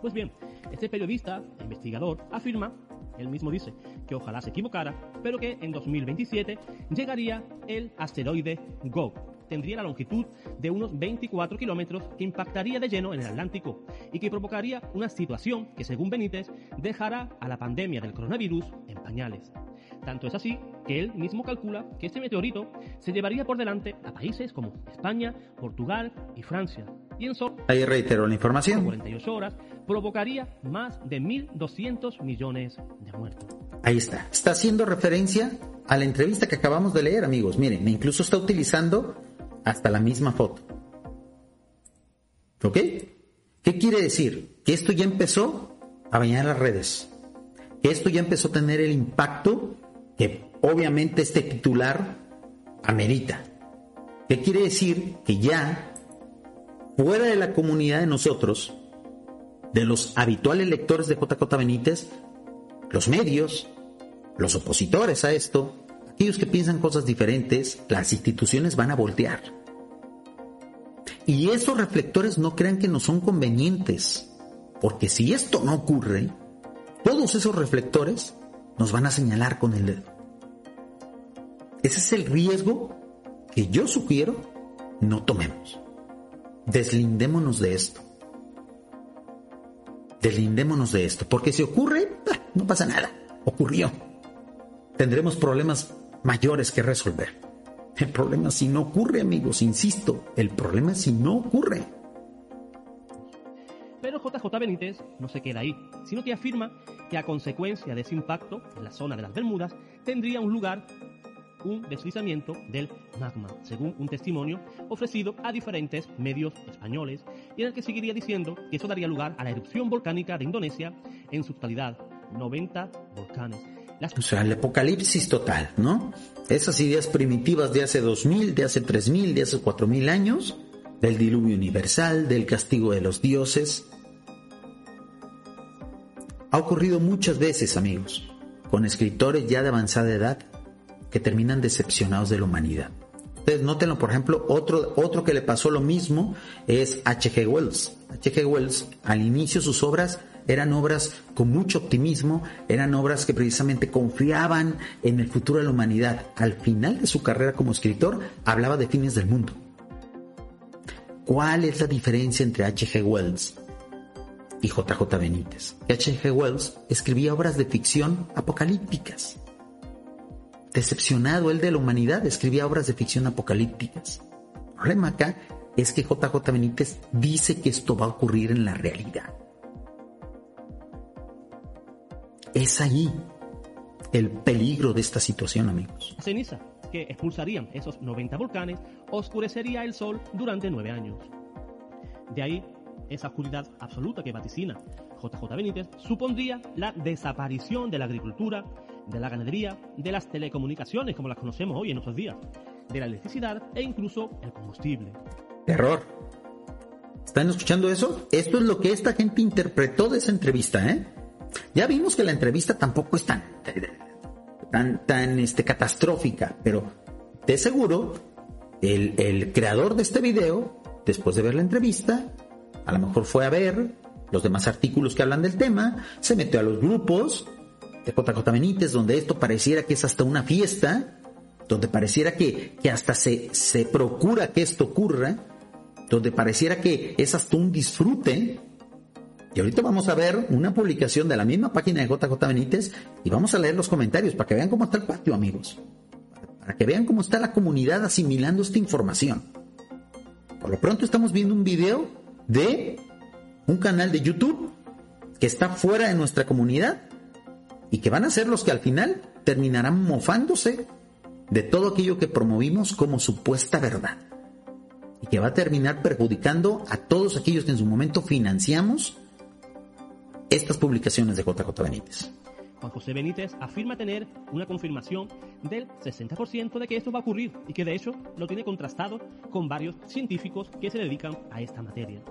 Pues bien, este periodista, investigador, afirma, él mismo dice, que ojalá se equivocara, pero que en 2027 llegaría el asteroide GOG. Tendría la longitud de unos 24 kilómetros que impactaría de lleno en el Atlántico y que provocaría una situación que, según Benítez, dejará a la pandemia del coronavirus en pañales. Tanto es así que él mismo calcula que este meteorito se llevaría por delante a países como España, Portugal y Francia. Y en solo Ahí reitero la información. 48 horas provocaría más de 1.200 millones de muertos. Ahí está. Está haciendo referencia a la entrevista que acabamos de leer, amigos. Miren, incluso está utilizando hasta la misma foto. ¿Ok? ¿Qué quiere decir? Que esto ya empezó a bañar las redes. Que esto ya empezó a tener el impacto que obviamente este titular amerita. ¿Qué quiere decir? Que ya, fuera de la comunidad de nosotros, de los habituales lectores de JJ Benítez, los medios, los opositores a esto, aquellos que piensan cosas diferentes, las instituciones van a voltear. Y esos reflectores no crean que no son convenientes, porque si esto no ocurre, todos esos reflectores nos van a señalar con el dedo. Ese es el riesgo que yo sugiero no tomemos. Deslindémonos de esto. Deslindémonos de esto, porque si ocurre, no pasa nada. Ocurrió. Tendremos problemas mayores que resolver. El problema si no ocurre, amigos, insisto, el problema si no ocurre. Pero JJ Benítez no se queda ahí, sino que afirma que a consecuencia de ese impacto en la zona de las Bermudas tendría un lugar un deslizamiento del magma, según un testimonio ofrecido a diferentes medios españoles, y en el que seguiría diciendo que eso daría lugar a la erupción volcánica de Indonesia en su totalidad, 90 volcanes. O sea, el apocalipsis total, ¿no? Esas ideas primitivas de hace 2000, de hace 3000, de hace 4000 años, del diluvio universal, del castigo de los dioses. Ha ocurrido muchas veces, amigos, con escritores ya de avanzada edad que terminan decepcionados de la humanidad. Ustedes nótenlo, por ejemplo, otro, otro que le pasó lo mismo es H.G. Wells. H.G. Wells, al inicio sus obras eran obras con mucho optimismo, eran obras que precisamente confiaban en el futuro de la humanidad. Al final de su carrera como escritor, hablaba de fines del mundo. ¿Cuál es la diferencia entre H.G. Wells y J.J. Benítez? H.G. Wells escribía obras de ficción apocalípticas decepcionado él de la humanidad, escribía obras de ficción apocalípticas. El problema acá es que JJ Benítez dice que esto va a ocurrir en la realidad. Es ahí el peligro de esta situación, amigos. Ceniza, que expulsarían esos 90 volcanes, oscurecería el sol durante nueve años. De ahí esa oscuridad absoluta que vaticina JJ Benítez supondría la desaparición de la agricultura, de la ganadería, de las telecomunicaciones como las conocemos hoy en nuestros días, de la electricidad e incluso el combustible. Terror. ¿Están escuchando eso? Esto es lo que esta gente interpretó de esa entrevista, ¿eh? Ya vimos que la entrevista tampoco es tan, tan, tan este, catastrófica, pero de seguro el, el creador de este video, después de ver la entrevista, a lo mejor fue a ver los demás artículos que hablan del tema, se metió a los grupos de JJ Benítez, donde esto pareciera que es hasta una fiesta, donde pareciera que, que hasta se, se procura que esto ocurra, donde pareciera que es hasta un disfrute. Y ahorita vamos a ver una publicación de la misma página de JJ Benítez y vamos a leer los comentarios para que vean cómo está el patio, amigos. Para que vean cómo está la comunidad asimilando esta información. Por lo pronto estamos viendo un video de un canal de YouTube que está fuera de nuestra comunidad y que van a ser los que al final terminarán mofándose de todo aquello que promovimos como supuesta verdad y que va a terminar perjudicando a todos aquellos que en su momento financiamos estas publicaciones de JJ Benítez. Juan José Benítez afirma tener una confirmación del 60% de que esto va a ocurrir y que de hecho lo tiene contrastado con varios científicos que se dedican a esta materia.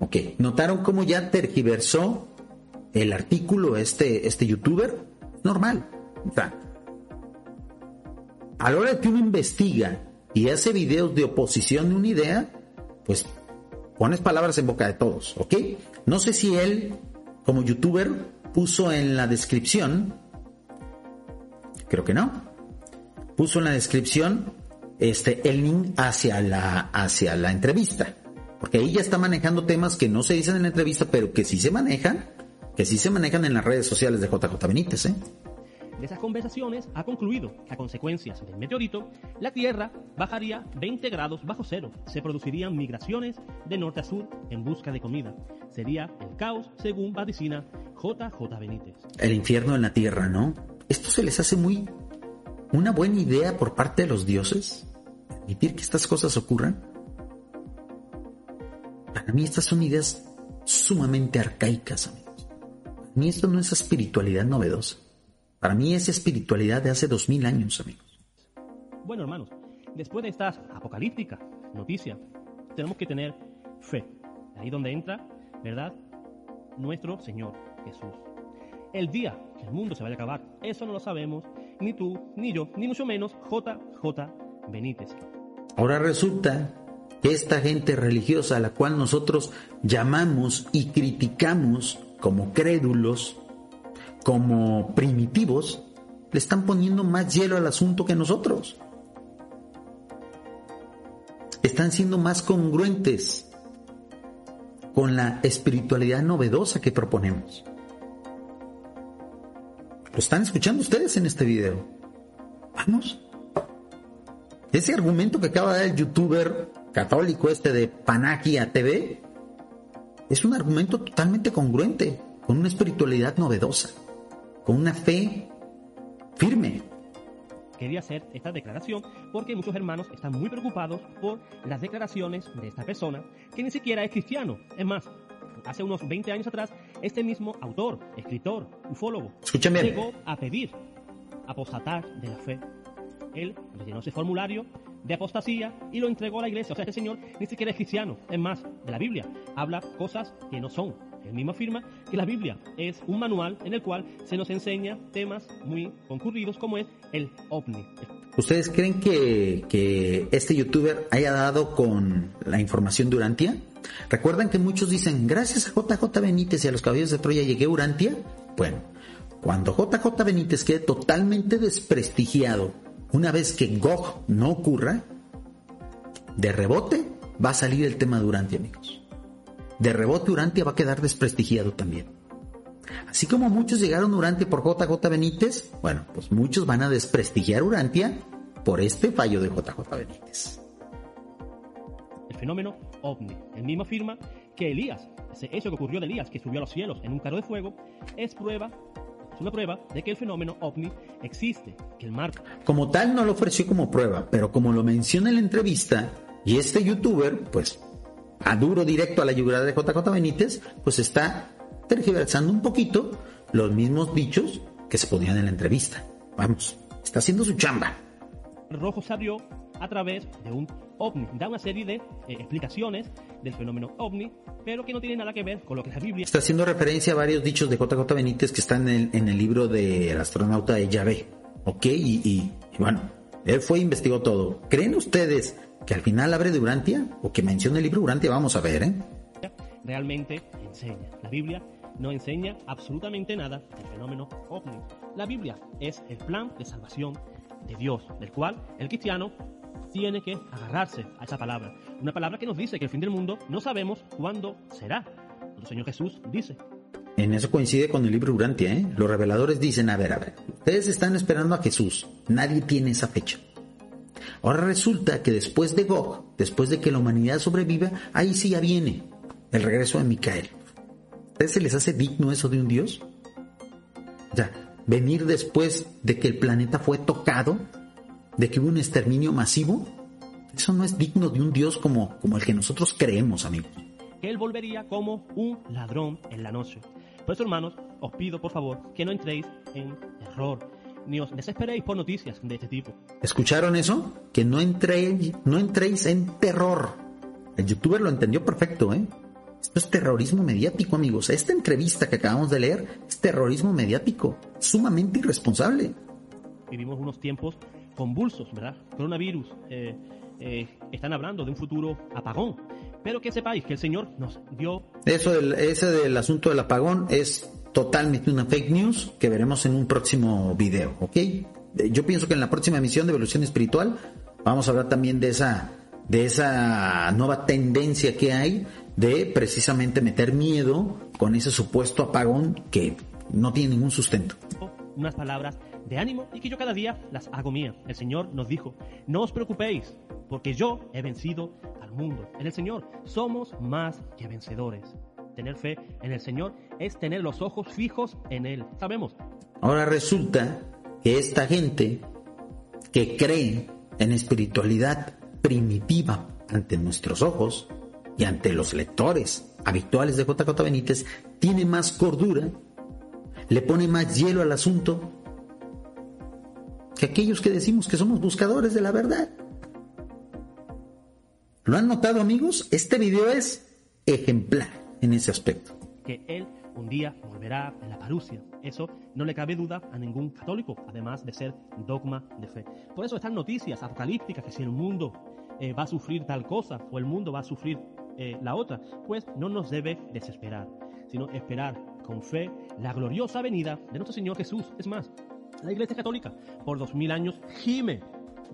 Ok, ¿notaron cómo ya tergiversó el artículo este, este youtuber? Normal. O sea, a la hora de que uno investiga y hace videos de oposición de una idea, pues pones palabras en boca de todos, ¿ok? No sé si él, como youtuber, puso en la descripción, creo que no, puso en la descripción este, el link hacia la, hacia la entrevista. Porque ahí ya está manejando temas que no se dicen en la entrevista, pero que sí se manejan, que sí se manejan en las redes sociales de JJ Benítez, ¿eh? De esas conversaciones ha concluido que a consecuencias del meteorito, la Tierra bajaría 20 grados bajo cero. Se producirían migraciones de norte a sur en busca de comida. Sería el caos según vaticina JJ Benítez. El infierno en la Tierra, ¿no? Esto se les hace muy una buena idea por parte de los dioses. Permitir que estas cosas ocurran. Para mí estas son ideas sumamente arcaicas, amigos. Para mí esto no es espiritualidad novedosa. Para mí es espiritualidad de hace dos mil años, amigos. Bueno, hermanos, después de estas apocalípticas noticias, tenemos que tener fe. Ahí donde entra, ¿verdad? Nuestro Señor Jesús. El día que el mundo se vaya a acabar, eso no lo sabemos, ni tú, ni yo, ni mucho menos JJ Benítez. Ahora resulta que esta gente religiosa a la cual nosotros llamamos y criticamos como crédulos, como primitivos, le están poniendo más hielo al asunto que nosotros. Están siendo más congruentes con la espiritualidad novedosa que proponemos. ¿Lo están escuchando ustedes en este video? Vamos. Ese argumento que acaba de dar el youtuber católico este de Panagia TV es un argumento totalmente congruente con una espiritualidad novedosa con una fe firme. Quería hacer esta declaración porque muchos hermanos están muy preocupados por las declaraciones de esta persona que ni siquiera es cristiano. Es más, hace unos 20 años atrás, este mismo autor, escritor, ufólogo, llegó a pedir apostatar de la fe. Él llenó ese formulario de apostasía y lo entregó a la iglesia. O sea, este señor ni siquiera es cristiano. Es más, de la Biblia habla cosas que no son. Él mismo afirma que la Biblia es un manual en el cual se nos enseña temas muy concurridos como es el ovni. ¿Ustedes creen que, este youtuber haya dado con la información de Urantia? ¿Recuerdan que muchos dicen, gracias a JJ Benítez y a los caballeros de Troya llegué a Urantia? Bueno, cuando JJ Benítez quede totalmente desprestigiado una vez que GOG no ocurra, de rebote va a salir el tema de Urantia, amigos de rebote Urantia va a quedar desprestigiado también. Así como muchos llegaron Urantia por JJ Benítez, bueno, pues muchos van a desprestigiar Urantia por este fallo de JJ Benítez. El fenómeno ovni. El mismo afirma que Elías, ese hecho que ocurrió de Elías, que subió a los cielos en un carro de fuego, es prueba es una prueba de que el fenómeno ovni existe, que el mar... Como tal no lo ofreció como prueba, pero como lo menciona en la entrevista, y este youtuber, pues a duro directo a la yugular de JJ Benítez, pues está tergiversando un poquito los mismos dichos que se ponían en la entrevista. Vamos, está haciendo su chamba. Rojo salió a través de un ovni. Da una serie de eh, explicaciones del fenómeno ovni, pero que no tiene nada que ver con lo que la Biblia. Está haciendo referencia a varios dichos de JJ Benítez que están en el, en el libro del astronauta de Yahvé. ¿Ok? Y, y, y bueno, él fue e investigó todo. ¿Creen ustedes que al final abre de Urantia o que menciona el libro Urantia, vamos a ver, ¿eh? Realmente enseña. La Biblia no enseña absolutamente nada del fenómeno ovni. La Biblia es el plan de salvación de Dios, del cual el cristiano tiene que agarrarse a esa palabra. Una palabra que nos dice que el fin del mundo no sabemos cuándo será. El Señor Jesús dice. En eso coincide con el libro Urantia, ¿eh? Los reveladores dicen, a ver, a ver, ustedes están esperando a Jesús, nadie tiene esa fecha. Ahora resulta que después de Gog, después de que la humanidad sobreviva, ahí sí ya viene el regreso de Micael. ¿A ustedes se les hace digno eso de un dios? O sea, venir después de que el planeta fue tocado, de que hubo un exterminio masivo, eso no es digno de un dios como, como el que nosotros creemos, amigos. Él volvería como un ladrón en la noche. Por eso, hermanos, os pido por favor que no entréis en error, ni os desesperéis por noticias de este tipo. ¿Escucharon eso? Que no entréis, no entréis en terror. El youtuber lo entendió perfecto, ¿eh? Esto es terrorismo mediático, amigos. Esta entrevista que acabamos de leer es terrorismo mediático, sumamente irresponsable. Vivimos unos tiempos convulsos, ¿verdad? Coronavirus. Eh, eh, están hablando de un futuro apagón. Pero que sepáis que el Señor nos dio... Eso del, ese del asunto del apagón es totalmente una fake news que veremos en un próximo video, ¿ok? Eh, yo pienso que en la próxima emisión de Evolución Espiritual vamos a hablar también de esa, de esa nueva tendencia que hay de precisamente meter miedo con ese supuesto apagón que no tiene ningún sustento. Unas palabras de ánimo y que yo cada día las hago mía. El Señor nos dijo, no os preocupéis, porque yo he vencido al mundo. En el Señor somos más que vencedores. Tener fe en el Señor es tener los ojos fijos en Él. Sabemos. Ahora resulta que esta gente que cree en espiritualidad primitiva ante nuestros ojos, y ante los lectores habituales de JJ Benítez, tiene más cordura, le pone más hielo al asunto que aquellos que decimos que somos buscadores de la verdad. ¿Lo han notado amigos? Este video es ejemplar en ese aspecto. Que él un día volverá en la parusia. Eso no le cabe duda a ningún católico, además de ser dogma de fe. Por eso están noticias apocalípticas que si el mundo eh, va a sufrir tal cosa o el mundo va a sufrir eh, la otra, pues no nos debe desesperar, sino esperar con fe la gloriosa venida de nuestro Señor Jesús. Es más, la Iglesia Católica por dos mil años gime.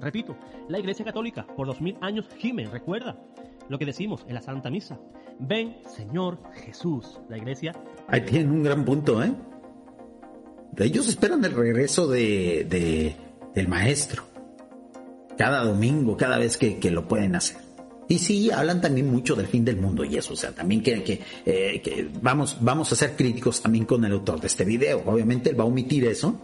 Repito, la Iglesia Católica por dos mil años gime. Recuerda lo que decimos en la Santa Misa. Ven, Señor Jesús. La Iglesia. Ahí tienen un gran punto, ¿eh? Ellos esperan el regreso de, de del Maestro. Cada domingo, cada vez que, que lo pueden hacer. Y sí, hablan también mucho del fin del mundo y eso, o sea, también que, eh, que, vamos, vamos a ser críticos también con el autor de este video. Obviamente él va a omitir eso,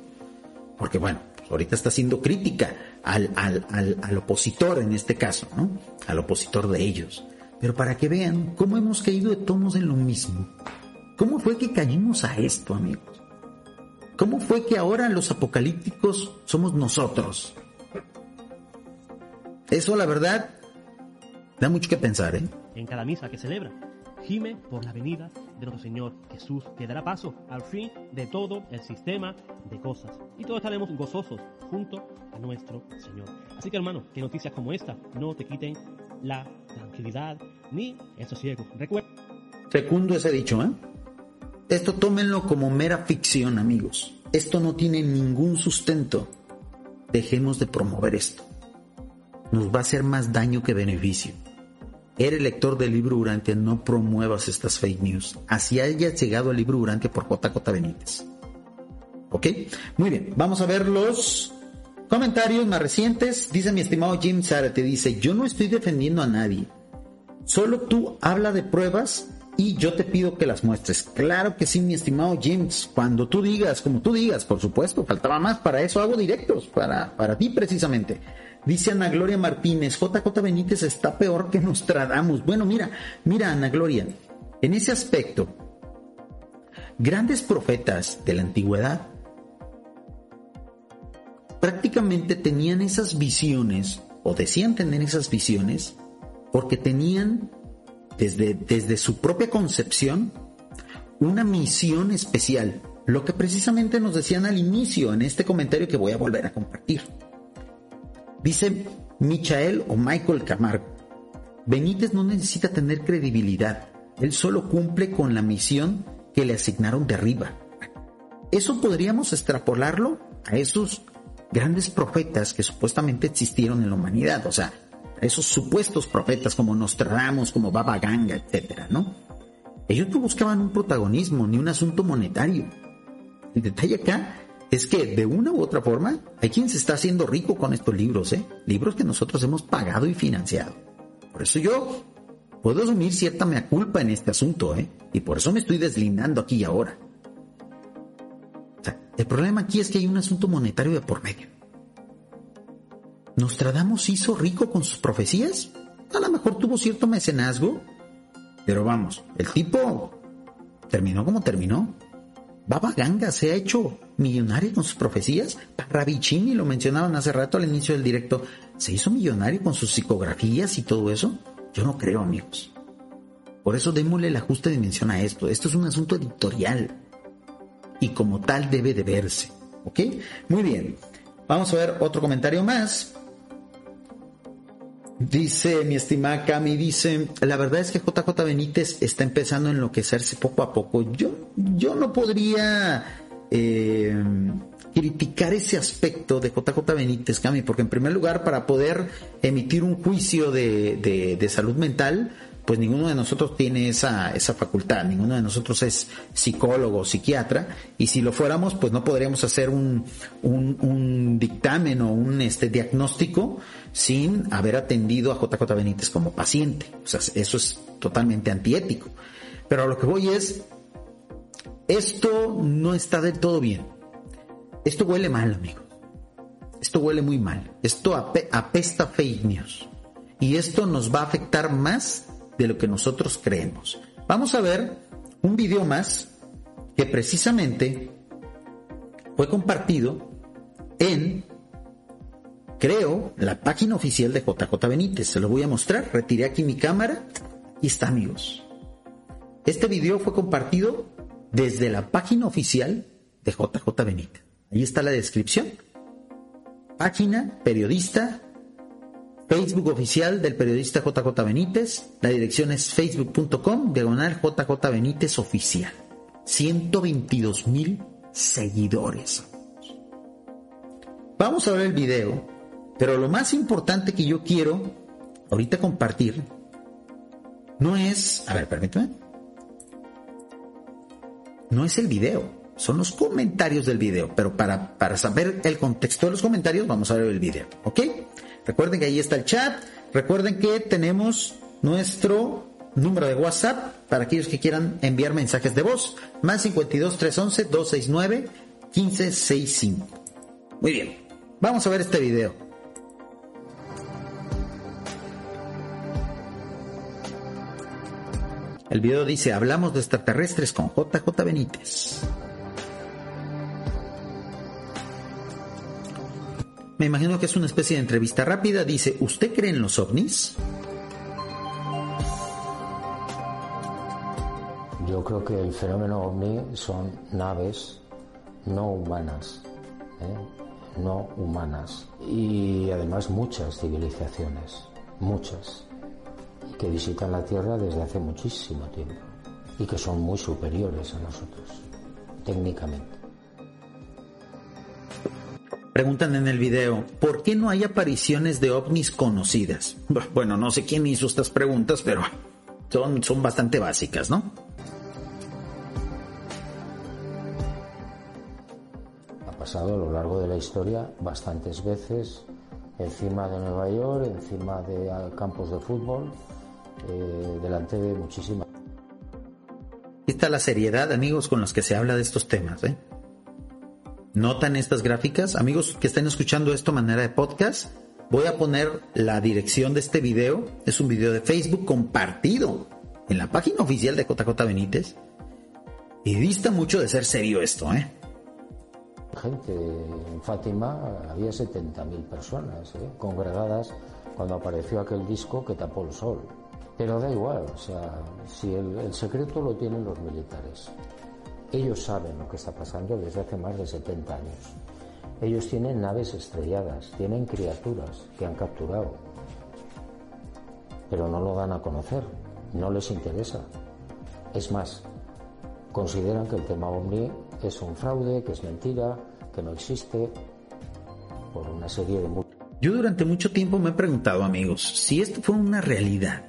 porque bueno, ahorita está haciendo crítica al, al, al, al opositor en este caso, ¿no? Al opositor de ellos. Pero para que vean cómo hemos caído de tonos en lo mismo. ¿Cómo fue que caímos a esto, amigos? ¿Cómo fue que ahora los apocalípticos somos nosotros? Eso, la verdad, Da mucho que pensar, ¿eh? En cada misa que celebra, gime por la venida de nuestro Señor Jesús, que dará paso al fin de todo el sistema de cosas. Y todos estaremos gozosos junto a nuestro Señor. Así que hermano, que noticias como esta no te quiten la tranquilidad ni el sosiego. Recuerda. Segundo ese dicho, ¿eh? Esto tómenlo como mera ficción, amigos. Esto no tiene ningún sustento. Dejemos de promover esto. Nos va a hacer más daño que beneficio. Eres lector del libro Durante, no promuevas estas fake news. Así hayas llegado al libro Durante por JJ Benítez. ¿Ok? Muy bien, vamos a ver los comentarios más recientes. Dice mi estimado Jim te dice, yo no estoy defendiendo a nadie. Solo tú habla de pruebas y yo te pido que las muestres. Claro que sí, mi estimado James. Cuando tú digas, como tú digas, por supuesto, faltaba más. Para eso hago directos, para, para ti precisamente. Dice Ana Gloria Martínez, JJ Benítez está peor que Nostradamus. Bueno, mira, mira Ana Gloria, en ese aspecto, grandes profetas de la antigüedad prácticamente tenían esas visiones, o decían tener esas visiones, porque tenían desde, desde su propia concepción una misión especial, lo que precisamente nos decían al inicio en este comentario que voy a volver a compartir. Dice Michael o Michael Camargo, Benítez no necesita tener credibilidad, él solo cumple con la misión que le asignaron de arriba. Eso podríamos extrapolarlo a esos grandes profetas que supuestamente existieron en la humanidad, o sea, esos supuestos profetas como Nostradamus, como Baba Ganga, etcétera, ¿no? Ellos no buscaban un protagonismo ni un asunto monetario. El detalle acá es que de una u otra forma hay quien se está haciendo rico con estos libros, ¿eh? Libros que nosotros hemos pagado y financiado. Por eso yo puedo asumir cierta mea culpa en este asunto, ¿eh? Y por eso me estoy deslindando aquí y ahora. El problema aquí es que hay un asunto monetario de por medio. ¿Nostradamus hizo rico con sus profecías? A lo mejor tuvo cierto mecenazgo, pero vamos, el tipo terminó como terminó. Baba Ganga se ha hecho millonario con sus profecías. Ravicini lo mencionaban hace rato al inicio del directo. ¿Se hizo millonario con sus psicografías y todo eso? Yo no creo, amigos. Por eso démosle la justa dimensión a esto. Esto es un asunto editorial y como tal debe de verse. ¿Ok? Muy bien. Vamos a ver otro comentario más. Dice mi estimada Cami, dice, la verdad es que JJ Benítez está empezando a enloquecerse poco a poco. Yo, yo no podría eh, criticar ese aspecto de JJ Benítez, Cami, porque en primer lugar, para poder emitir un juicio de, de salud mental, pues ninguno de nosotros tiene esa, esa facultad, ninguno de nosotros es psicólogo psiquiatra, y si lo fuéramos, pues no podríamos hacer un, un, dictamen o un este, diagnóstico sin haber atendido a JJ Benítez como paciente. O sea, eso es totalmente antiético. Pero a lo que voy es, esto no está del todo bien. Esto huele mal, amigo. Esto huele muy mal. Esto apesta fake news. Y esto nos va a afectar más de lo que nosotros creemos. Vamos a ver un video más que precisamente fue compartido en, creo, la página oficial de JJ Benítez. Se lo voy a mostrar. Retiré aquí mi cámara. Y está, amigos. Este video fue compartido desde la página oficial de JJ Benítez. Ahí está la descripción. Página, periodista, Facebook oficial del periodista JJ Benítez. La dirección es facebook.com, diagonal JJ Benítez oficial. 122 mil seguidores. Vamos a ver el video, pero lo más importante que yo quiero ahorita compartir no es, a ver, permítame, no es el video, son los comentarios del video, pero para, para saber el contexto de los comentarios vamos a ver el video, ¿ok? Recuerden que ahí está el chat. Recuerden que tenemos nuestro número de WhatsApp para aquellos que quieran enviar mensajes de voz. Más 52 311 269 1565. Muy bien. Vamos a ver este video. El video dice, hablamos de extraterrestres con JJ Benítez. Me imagino que es una especie de entrevista rápida. Dice, ¿usted cree en los ovnis? Yo creo que el fenómeno ovni son naves no humanas, ¿eh? no humanas. Y además muchas civilizaciones, muchas, que visitan la Tierra desde hace muchísimo tiempo y que son muy superiores a nosotros, técnicamente. Preguntan en el video, ¿por qué no hay apariciones de ovnis conocidas? Bueno, no sé quién hizo estas preguntas, pero son, son bastante básicas, ¿no? Ha pasado a lo largo de la historia bastantes veces encima de Nueva York, encima de campos de fútbol, eh, delante de muchísimas. Aquí está la seriedad, amigos, con los que se habla de estos temas, ¿eh? ¿Notan estas gráficas? Amigos que estén escuchando esto manera de podcast, voy a poner la dirección de este video. Es un video de Facebook compartido en la página oficial de JJ Benítez. Y dista mucho de ser serio esto, ¿eh? Gente, en Fátima había 70.000 personas ¿eh? congregadas cuando apareció aquel disco que tapó el sol. Pero da igual, o sea, si el secreto lo tienen los militares. Ellos saben lo que está pasando desde hace más de 70 años. Ellos tienen naves estrelladas, tienen criaturas que han capturado, pero no lo dan a conocer, no les interesa. Es más, consideran que el tema OVNI es un fraude, que es mentira, que no existe, por una serie de... Yo durante mucho tiempo me he preguntado, amigos, si esto fue una realidad,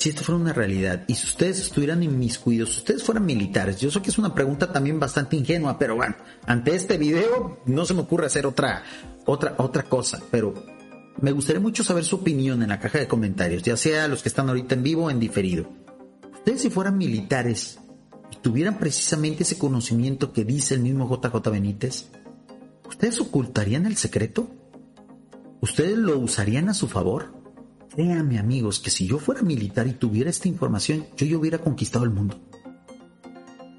si esto fuera una realidad y si ustedes estuvieran inmiscuidos, si ustedes fueran militares, yo sé que es una pregunta también bastante ingenua, pero bueno, ante este video no se me ocurre hacer otra, otra, otra cosa, pero me gustaría mucho saber su opinión en la caja de comentarios, ya sea los que están ahorita en vivo o en diferido. Ustedes si fueran militares y tuvieran precisamente ese conocimiento que dice el mismo JJ Benítez, ¿ustedes ocultarían el secreto? ¿Ustedes lo usarían a su favor? Créanme amigos que si yo fuera militar y tuviera esta información, yo ya hubiera conquistado el mundo.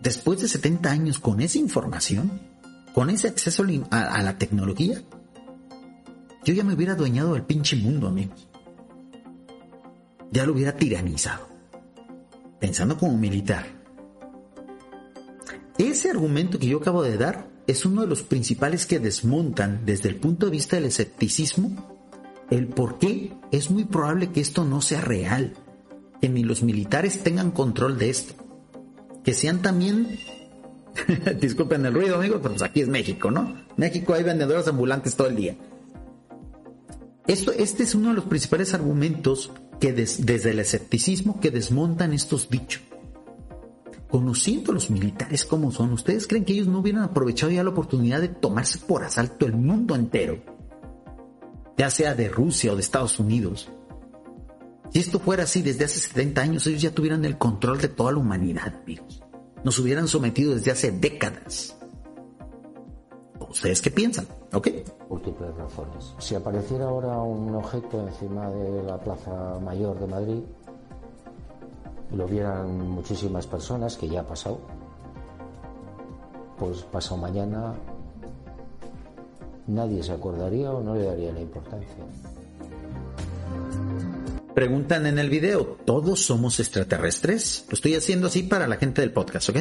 Después de 70 años con esa información, con ese acceso a, la tecnología, yo ya me hubiera adueñado del pinche mundo, amigos. Ya lo hubiera tiranizado. pensando como militar. Ese argumento que yo acabo de dar es uno de los principales que desmontan desde el punto de vista del escepticismo el por qué es muy probable que esto no sea real, que ni los militares tengan control de esto, que sean también, [LAUGHS] disculpen el ruido amigos, pero pues aquí es México, ¿no? México hay vendedores ambulantes todo el día. Esto, este es uno de los principales argumentos que desde el escepticismo que desmontan estos dichos. Conociendo a los militares como son, ¿ustedes creen que ellos no hubieran aprovechado ya la oportunidad de tomarse por asalto el mundo entero? Ya sea de Rusia o de Estados Unidos. Si esto fuera así desde hace 70 años, ellos ya tuvieran el control de toda la humanidad, amigos. Nos hubieran sometido desde hace décadas. ¿Ustedes qué piensan? ¿Ok? Múltiples razones. Si apareciera ahora un objeto encima de la Plaza Mayor de Madrid, lo vieran muchísimas personas, que ya ha pasado, pues pasado mañana nadie se acordaría o no le daría la importancia. Preguntan en el video, ¿todos somos extraterrestres? Lo estoy haciendo así para la gente del podcast, ¿ok?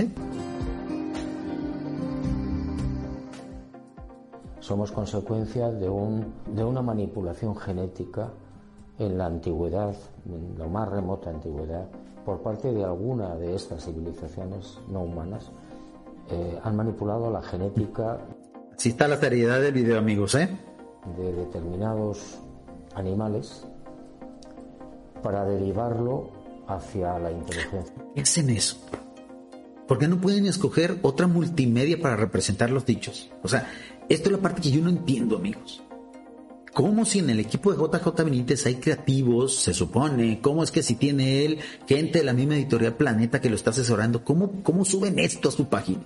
somos consecuencia de, un, de una manipulación genética en la antigüedad, en la más remota antigüedad, por parte de alguna de estas civilizaciones no humanas. Eh, han manipulado la genética. Así está la seriedad del video, amigos, ¿eh? De determinados animales para derivarlo hacia la inteligencia. ¿Qué hacen eso? ¿Por qué no pueden escoger otra multimedia para representar los dichos? O sea, esto es la parte que yo no entiendo, amigos. ¿Cómo si en el equipo de JJ Benítez hay creativos, se supone? ¿Cómo es que si tiene él gente de la misma editorial Planeta que lo está asesorando? ¿Cómo, cómo suben esto a su página?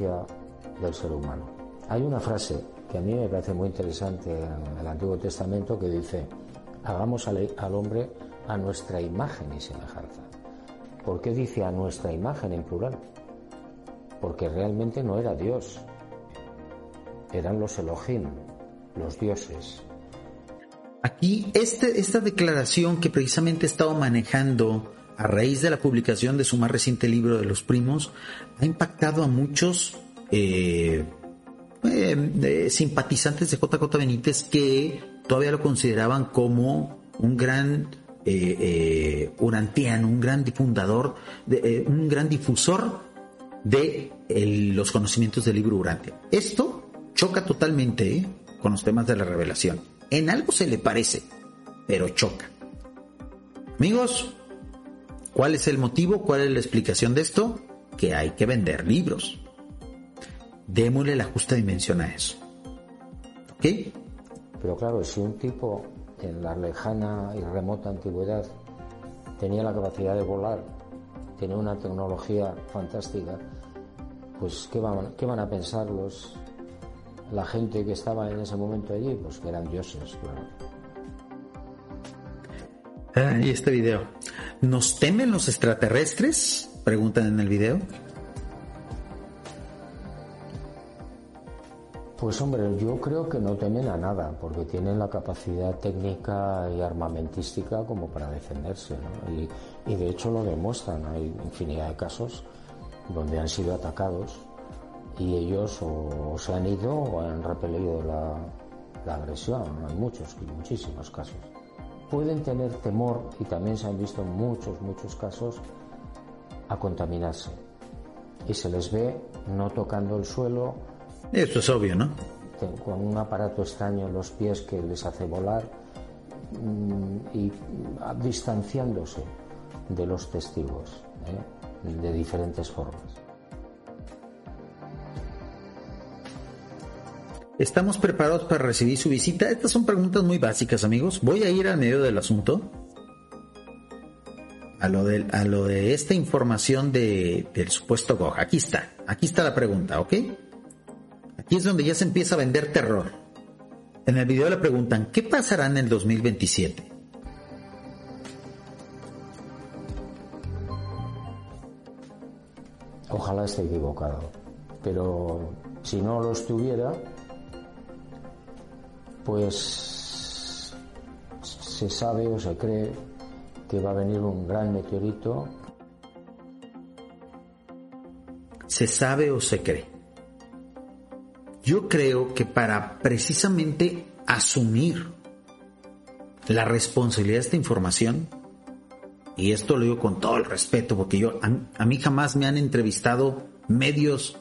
Del ser humano. Hay una frase que a mí me parece muy interesante en el Antiguo Testamento que dice, hagamos al, hombre a nuestra imagen y semejanza. ¿Por qué dice a nuestra imagen en plural? porque realmente no era Dios, eran los Elohim, los dioses. Aquí este, esta declaración que precisamente he estado manejando a raíz de la publicación de su más reciente libro de los primos ha impactado a muchos eh, eh, simpatizantes de JJ Benítez que todavía lo consideraban como un gran eh, urantiano, un gran difundador, un gran difusor de los conocimientos del libro Urantia. Esto choca totalmente ¿eh? con los temas de la revelación. En algo se le parece, pero choca. Amigos, ¿cuál es el motivo? ¿Cuál es la explicación de esto? Que hay que vender libros. Démosle la justa dimensión a eso. ¿Ok? Pero claro, si un tipo en la lejana y remota antigüedad tenía la capacidad de volar tiene una tecnología fantástica, pues ¿qué van, qué van a pensar los, la gente que estaba en ese momento allí? Pues que eran dioses, claro. Ah, y este video. ¿Nos temen los extraterrestres? Preguntan en el video. Pues hombre, yo creo que no temen a nada, porque tienen la capacidad técnica y armamentística como para defenderse, y, de hecho lo demuestran. Hay infinidad de casos donde han sido atacados y ellos o, se han ido o han repelido la, la agresión. Hay muchos, muchísimos casos. Pueden tener temor, y también se han visto muchos, muchos casos, a contaminarse. Y se les ve no tocando el suelo, esto es obvio, ¿no? Con un aparato extraño en los pies que les hace volar mm, y distanciándose de los testigos ¿eh? de diferentes formas. ¿Estamos preparados para recibir su visita? Estas son preguntas muy básicas, amigos. Voy a ir al medio del asunto. A lo de, a lo de esta información de, del supuesto GOG. Aquí está. Aquí está la pregunta, ¿ok? Aquí es donde ya se empieza a vender terror. En el video le preguntan, ¿qué pasará en el 2027? Ojalá esté equivocado, pero si no lo estuviera, pues se sabe o se cree que va a venir un gran meteorito. ¿Se sabe o se cree? Yo creo que para precisamente asumir la responsabilidad de esta información, y esto lo digo con todo el respeto, porque yo a, mí jamás me han entrevistado medios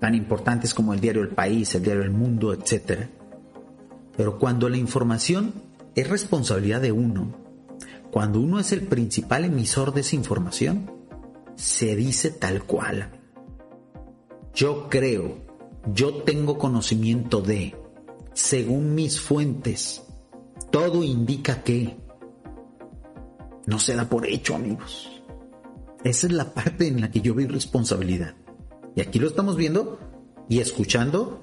tan importantes como el diario El País, el diario El Mundo, etc. Pero cuando la información es responsabilidad de uno, cuando uno es el principal emisor de esa información, se dice tal cual. Yo creo, yo tengo conocimiento de, según mis fuentes, todo indica que no se da por hecho, amigos. Esa es la parte en la que yo veo responsabilidad. Y aquí lo estamos viendo y escuchando,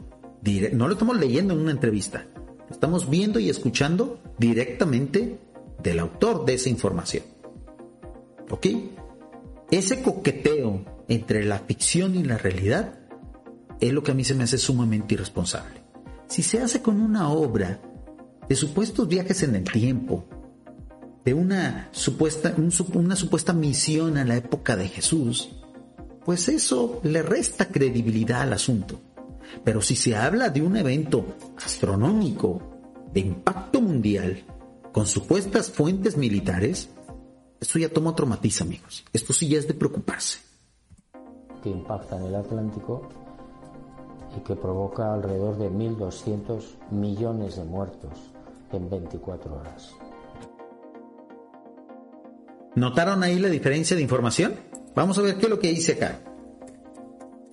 no lo estamos leyendo en una entrevista, lo estamos viendo y escuchando directamente del autor de esa información. ¿Ok? Ese coqueteo entre la ficción y la realidad es lo que a mí se me hace sumamente irresponsable. Si se hace con una obra de supuestos viajes en el tiempo, de una supuesta, una supuesta misión a la época de Jesús, pues eso le resta credibilidad al asunto. Pero si se habla de un evento astronómico de impacto mundial con supuestas fuentes militares, esto ya toma otro matiz, amigos. Esto sí ya es de preocuparse. Que impacta en el Atlántico y que provoca alrededor de 1.200 millones de muertos en 24 horas. ¿Notaron ahí la diferencia de información? Vamos a ver qué es lo que dice acá.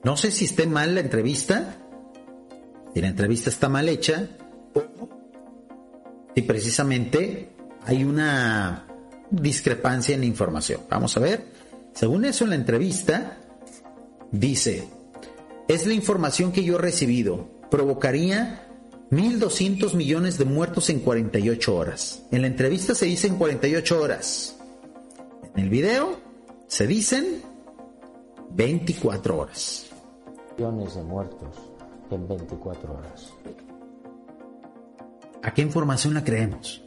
No sé si esté mal la entrevista, si la entrevista está mal hecha, o si precisamente hay una discrepancia en la información. Vamos a ver. Según eso en la entrevista, dice, es la información que yo he recibido. Provocaría 1.200 millones de muertos en 48 horas. En la entrevista se dice en 48 horas. En el video se dicen 24 horas. Millones de muertos en 24 horas. ¿A qué información la creemos?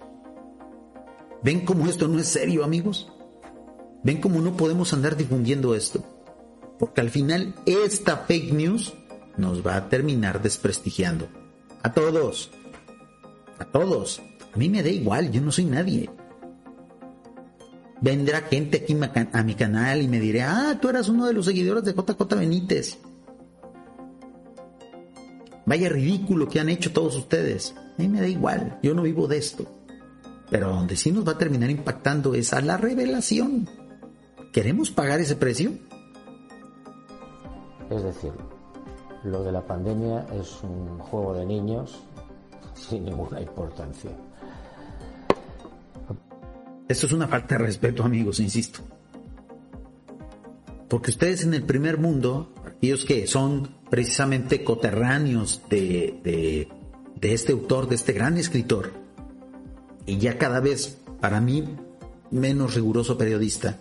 ¿Ven cómo esto no es serio, amigos? ¿Ven cómo no podemos andar difundiendo esto? Porque al final esta fake news nos va a terminar desprestigiando. A todos. A todos. A mí me da igual, yo no soy nadie vendrá gente aquí a mi canal y me dirá, ah, tú eras uno de los seguidores de JJ Benítez. Vaya ridículo que han hecho todos ustedes. A mí me da igual, yo no vivo de esto. Pero donde sí nos va a terminar impactando es a la revelación. ¿Queremos pagar ese precio? Es decir, lo de la pandemia es un juego de niños sin ninguna importancia. Esto es una falta de respeto, amigos, insisto. Porque ustedes en el primer mundo, aquellos que son precisamente coterráneos de, de, de este autor, de este gran escritor, y ya cada vez, para mí, menos riguroso periodista,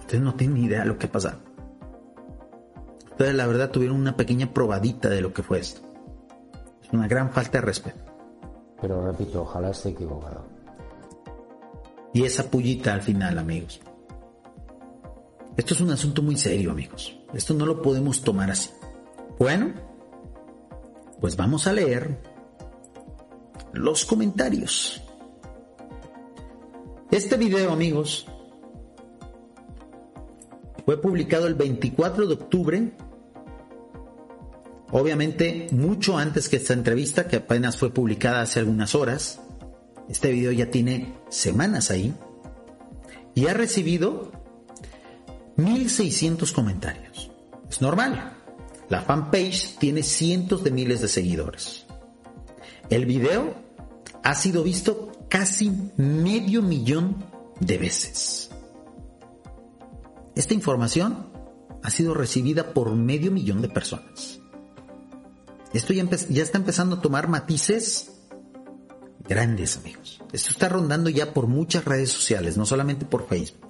ustedes no tienen ni idea de lo que pasa. Ustedes la verdad tuvieron una pequeña probadita de lo que fue esto. Es una gran falta de respeto. Pero repito, ojalá esté equivocado y esa pullita al final, amigos. Esto es un asunto muy serio, amigos. Esto no lo podemos tomar así. Bueno, pues vamos a leer los comentarios. Este video, amigos, fue publicado el 24 de octubre. Obviamente, mucho antes que esta entrevista, que apenas fue publicada hace algunas horas. Este video ya tiene semanas ahí y ha recibido 1600 comentarios. Es normal. La fanpage tiene cientos de miles de seguidores. El video ha sido visto casi medio millón de veces. Esta información ha sido recibida por medio millón de personas. Esto ya, ya está empezando a tomar matices grandes amigos. Esto está rondando ya por muchas redes sociales, no solamente por Facebook.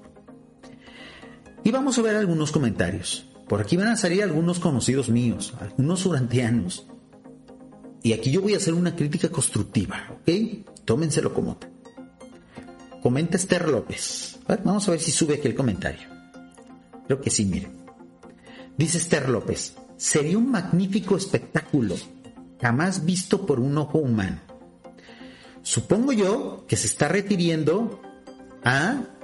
Y vamos a ver algunos comentarios. Por aquí van a salir algunos conocidos míos, algunos urantianos. Y aquí yo voy a hacer una crítica constructiva, ¿ok? Tómenselo como tal. comenta Esther López. vamos a ver si sube aquí el comentario. Creo que sí, miren. Dice Esther López, sería un magnífico espectáculo, jamás visto por un ojo humano. Supongo yo que se está refiriendo a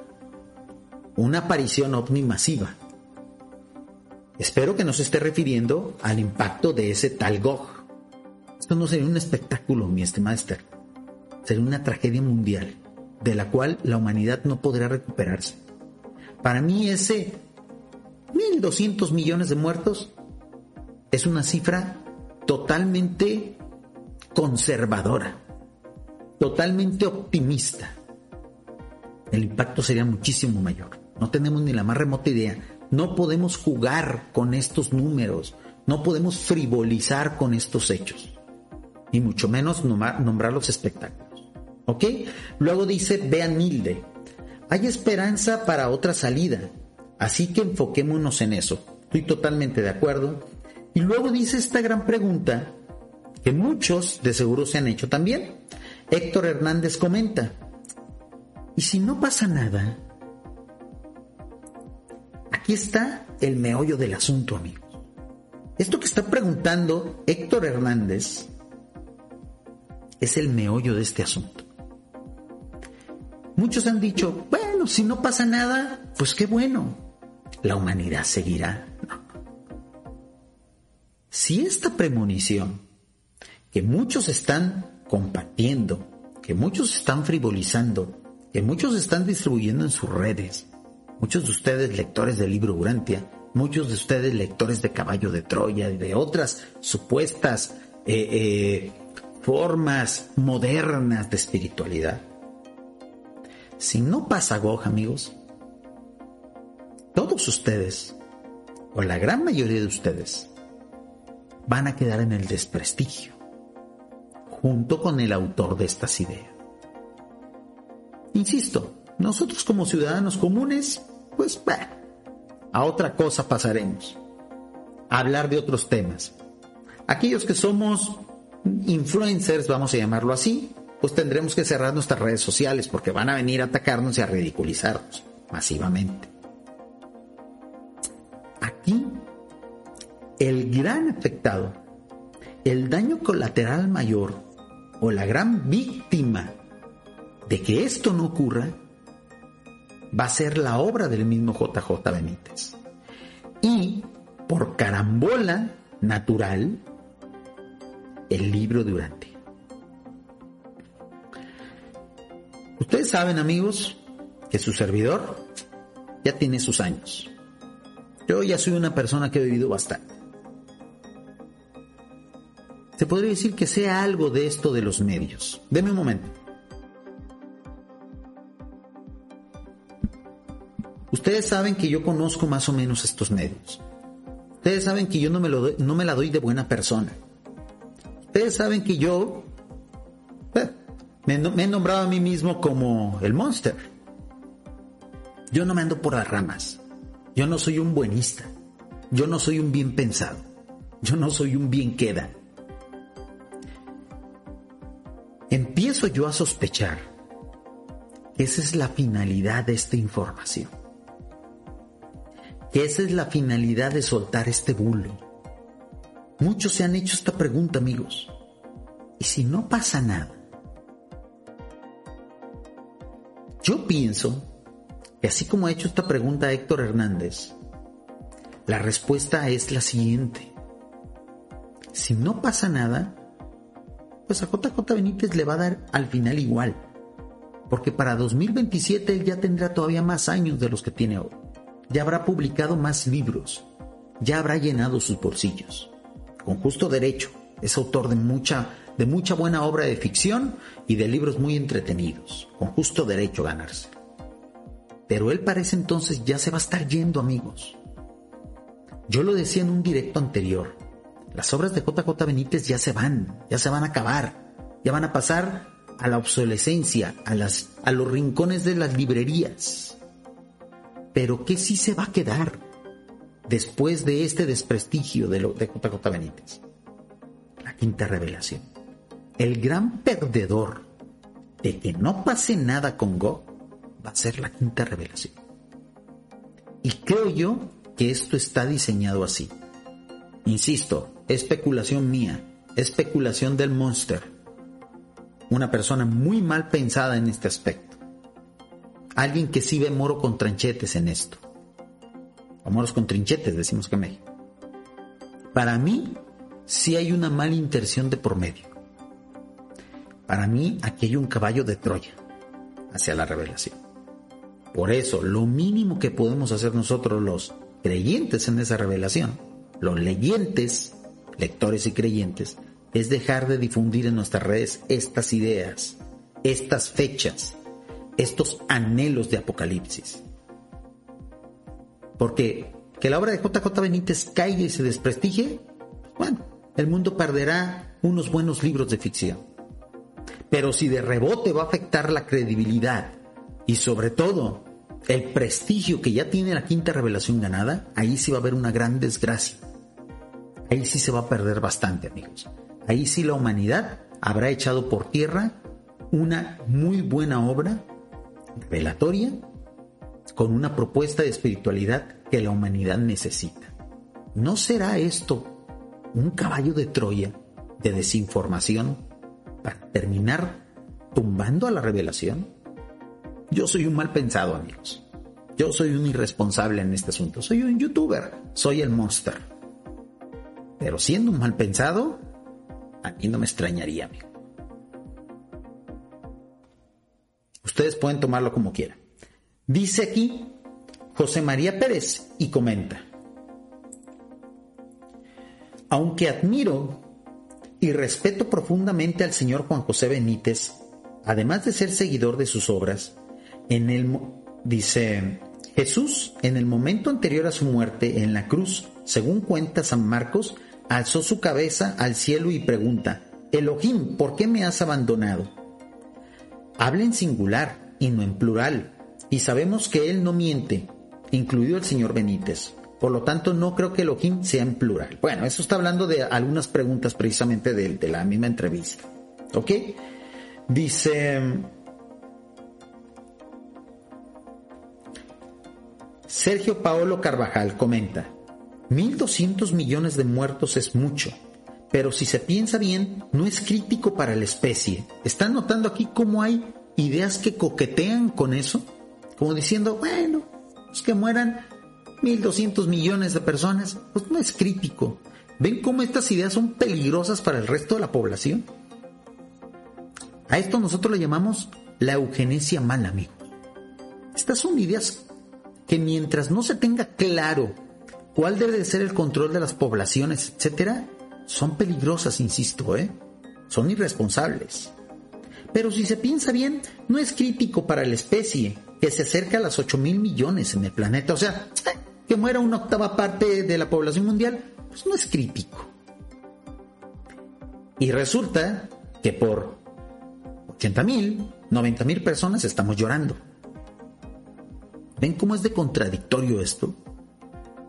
una aparición ovni masiva. Espero que no se esté refiriendo al impacto de ese tal Gog. Esto no sería un espectáculo, mi estimada Esther. Sería una tragedia mundial de la cual la humanidad no podrá recuperarse. Para mí ese 1.200 millones de muertos es una cifra totalmente conservadora, totalmente optimista. El impacto sería muchísimo mayor. No tenemos ni la más remota idea. No podemos jugar con estos números. No podemos frivolizar con estos hechos. Y mucho menos nombrar los espectáculos. ¿Ok? Luego dice Vean Hilde. Hay esperanza para otra salida. Así que enfoquémonos en eso. Estoy totalmente de acuerdo. Y luego dice esta gran pregunta que muchos de seguro se han hecho también. Héctor Hernández comenta, ¿y si no pasa nada? Aquí está el meollo del asunto, amigos. Esto que está preguntando Héctor Hernández es el meollo de este asunto. Muchos han dicho, bueno, si no pasa nada, pues qué bueno, la humanidad seguirá. Si esta premonición que muchos están compartiendo, que muchos están frivolizando, que muchos están distribuyendo en sus redes, muchos de ustedes lectores del libro Urantia, muchos de ustedes lectores de Caballo de Troya y de otras supuestas eh, eh, formas modernas de espiritualidad. Si no pasa Gog, amigos, todos ustedes, o la gran mayoría de ustedes, van a quedar en el desprestigio, junto con el autor de estas ideas. Insisto, nosotros como ciudadanos comunes, pues a otra cosa pasaremos. A hablar de otros temas. Aquellos que somos influencers, vamos a llamarlo así, pues tendremos que cerrar nuestras redes sociales porque van a venir a atacarnos y a ridiculizarnos masivamente. Aquí, el gran afectado, el daño colateral mayor o la gran víctima de que esto no ocurra va a ser la obra del mismo JJ Benítez. Y por carambola natural, el libro de Durante. Ustedes saben, amigos, que su servidor ya tiene sus años. Yo ya soy una persona que he vivido bastante. Se podría decir que sea algo de esto de los medios. Deme un momento. Ustedes saben que yo conozco más o menos estos medios. Ustedes saben que yo no me, lo no me la doy de buena persona. Ustedes saben que yo eh, me, me he nombrado a mí mismo como el monster. Yo no me ando por las ramas. Yo no soy un buenista. Yo no soy un bien pensado. Yo no soy un bien queda. Empiezo yo a sospechar esa es la finalidad de esta información. Que esa es la finalidad de soltar este bulo Muchos se han hecho esta pregunta, amigos. ¿Y si no pasa nada? Yo pienso que así como ha hecho esta pregunta Héctor Hernández, la respuesta es la siguiente. Si no pasa nada, pues a JJ Benítez le va a dar al final igual. Porque para 2027 él ya tendrá todavía más años de los que tiene hoy. Ya habrá publicado más libros. Ya habrá llenado sus bolsillos con justo derecho. Es autor de mucha, de mucha buena obra de ficción y de libros muy entretenidos, con justo derecho ganarse. Pero él parece entonces ya se va a estar yendo, amigos. Yo lo decía en un directo anterior. Las obras de JJ Benítez ya se van, ya se van a acabar, ya van a pasar a la obsolescencia, a, a los rincones de las librerías. Pero ¿qué sí se va a quedar? después de este desprestigio de, lo, de JJ Benítez. La quinta revelación. El gran perdedor de que no pase nada con Go va a ser la quinta revelación. Y creo yo que esto está diseñado así. Insisto, especulación mía, especulación del monster. Una persona muy mal pensada en este aspecto. Alguien que sí ve moro con tranchetes en esto. O moros con trinchetes, decimos que México. Para mí, sí hay una mala intención de por medio. Para mí, aquí hay un caballo de Troya hacia la revelación. Por eso, lo mínimo que podemos hacer nosotros los creyentes en esa revelación, los leyentes, lectores y creyentes, es dejar de difundir en nuestras redes estas ideas, estas fechas, estos anhelos de Apocalipsis. Porque que la obra de JJ Benítez caiga y se desprestigie, bueno, el mundo perderá unos buenos libros de ficción. Pero si de rebote va a afectar la credibilidad y sobre todo el prestigio que ya tiene la quinta revelación ganada, ahí sí va a haber una gran desgracia. Ahí sí se va a perder bastante, amigos. Ahí sí la humanidad habrá echado por tierra una muy buena obra revelatoria con una propuesta de espiritualidad que la humanidad necesita. ¿No será esto un caballo de Troya de desinformación para terminar tumbando a la revelación? Yo soy un mal pensado, amigos. Yo soy un irresponsable en este asunto. Soy un youtuber. Soy el monster. Pero siendo un mal pensado, a mí no me extrañaría, amigo. Ustedes pueden tomarlo como quieran. Dice aquí José María Pérez y comenta, aunque admiro y respeto profundamente al señor Juan José Benítez, además de ser seguidor de sus obras, en el dice Jesús en el momento anterior a su muerte en la cruz, según cuenta San Marcos, alzó su cabeza al cielo y pregunta, Elohim, ¿por qué me has abandonado? Habla en singular y no en plural, y sabemos que él no miente, incluido el señor Benítez. Por lo tanto, no creo que Elohim sea en plural. Bueno, eso está hablando de algunas preguntas precisamente de, de la misma entrevista. ¿Ok? Dice... Sergio Paolo Carvajal comenta, 1.200 millones de muertos es mucho, pero si se piensa bien, no es crítico para la especie. ¿Están notando aquí cómo hay ideas que coquetean con eso? Como diciendo, bueno, pues que mueran 1.200 millones de personas, pues no es crítico. ¿Ven cómo estas ideas son peligrosas para el resto de la población? A esto nosotros le llamamos la eugenesia mala, amigo. Estas son ideas que mientras no se tenga claro cuál debe de ser el control de las poblaciones, etcétera, son peligrosas, insisto, ¿eh? Son irresponsables. Pero si se piensa bien, no es crítico para la especie, que se acerca a las 8 mil millones en el planeta. O sea, que muera una octava parte de la población mundial, pues no es crítico. Y resulta que por 80 mil, 90 mil personas estamos llorando. ¿Ven cómo es de contradictorio esto?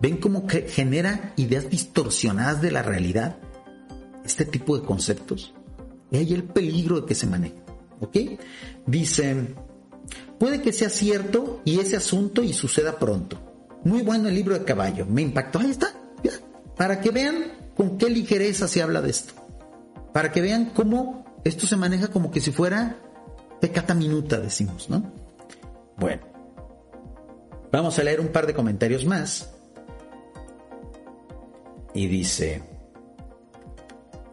¿Ven cómo genera ideas distorsionadas de la realidad? Este tipo de conceptos. Y hay el peligro de que se maneje. ¿Ok? Dicen, puede que sea cierto y ese asunto y suceda pronto. Muy bueno el libro de caballo, me impactó. Ahí está, para que vean con qué ligereza se habla de esto. Para que vean cómo esto se maneja como que si fuera pecata minuta, decimos, ¿no? Bueno, vamos a leer un par de comentarios más. Y dice,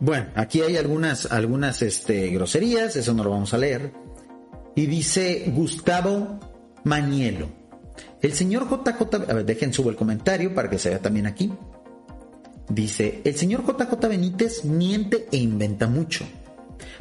bueno, aquí hay algunas, algunas este, groserías, eso no lo vamos a leer. Y dice Gustavo Manielo. El señor JJ, a ver, dejen subo el comentario para que se vea también aquí. Dice, el señor JJ Benítez miente e inventa mucho.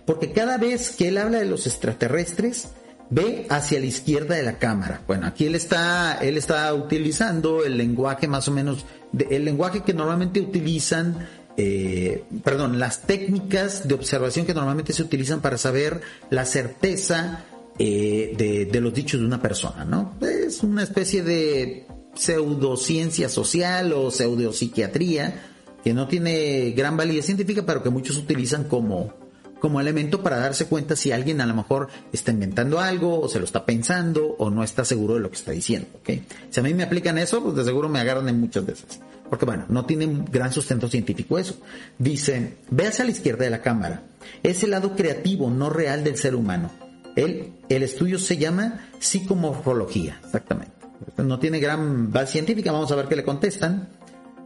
Porque cada vez que él habla de los extraterrestres, ve hacia la izquierda de la cámara. Bueno, aquí él está, él está utilizando el lenguaje más o menos, el lenguaje que normalmente utilizan eh, perdón, las técnicas de observación que normalmente se utilizan para saber la certeza eh, de, los dichos de una persona, ¿no? Es una especie de pseudociencia social o pseudopsiquiatría que no tiene gran validez científica, pero que muchos utilizan como, como elemento para darse cuenta si alguien a lo mejor está inventando algo o se lo está pensando o no está seguro de lo que está diciendo. ¿ok? Si a mí me aplican eso, pues de seguro me agarran en muchas veces. Porque bueno, no tiene gran sustento científico eso. Dice, veas a la izquierda de la cámara. Es el lado creativo, no real del ser humano. El, el estudio se llama psicomorfología, exactamente. No tiene gran base científica, vamos a ver qué le contestan.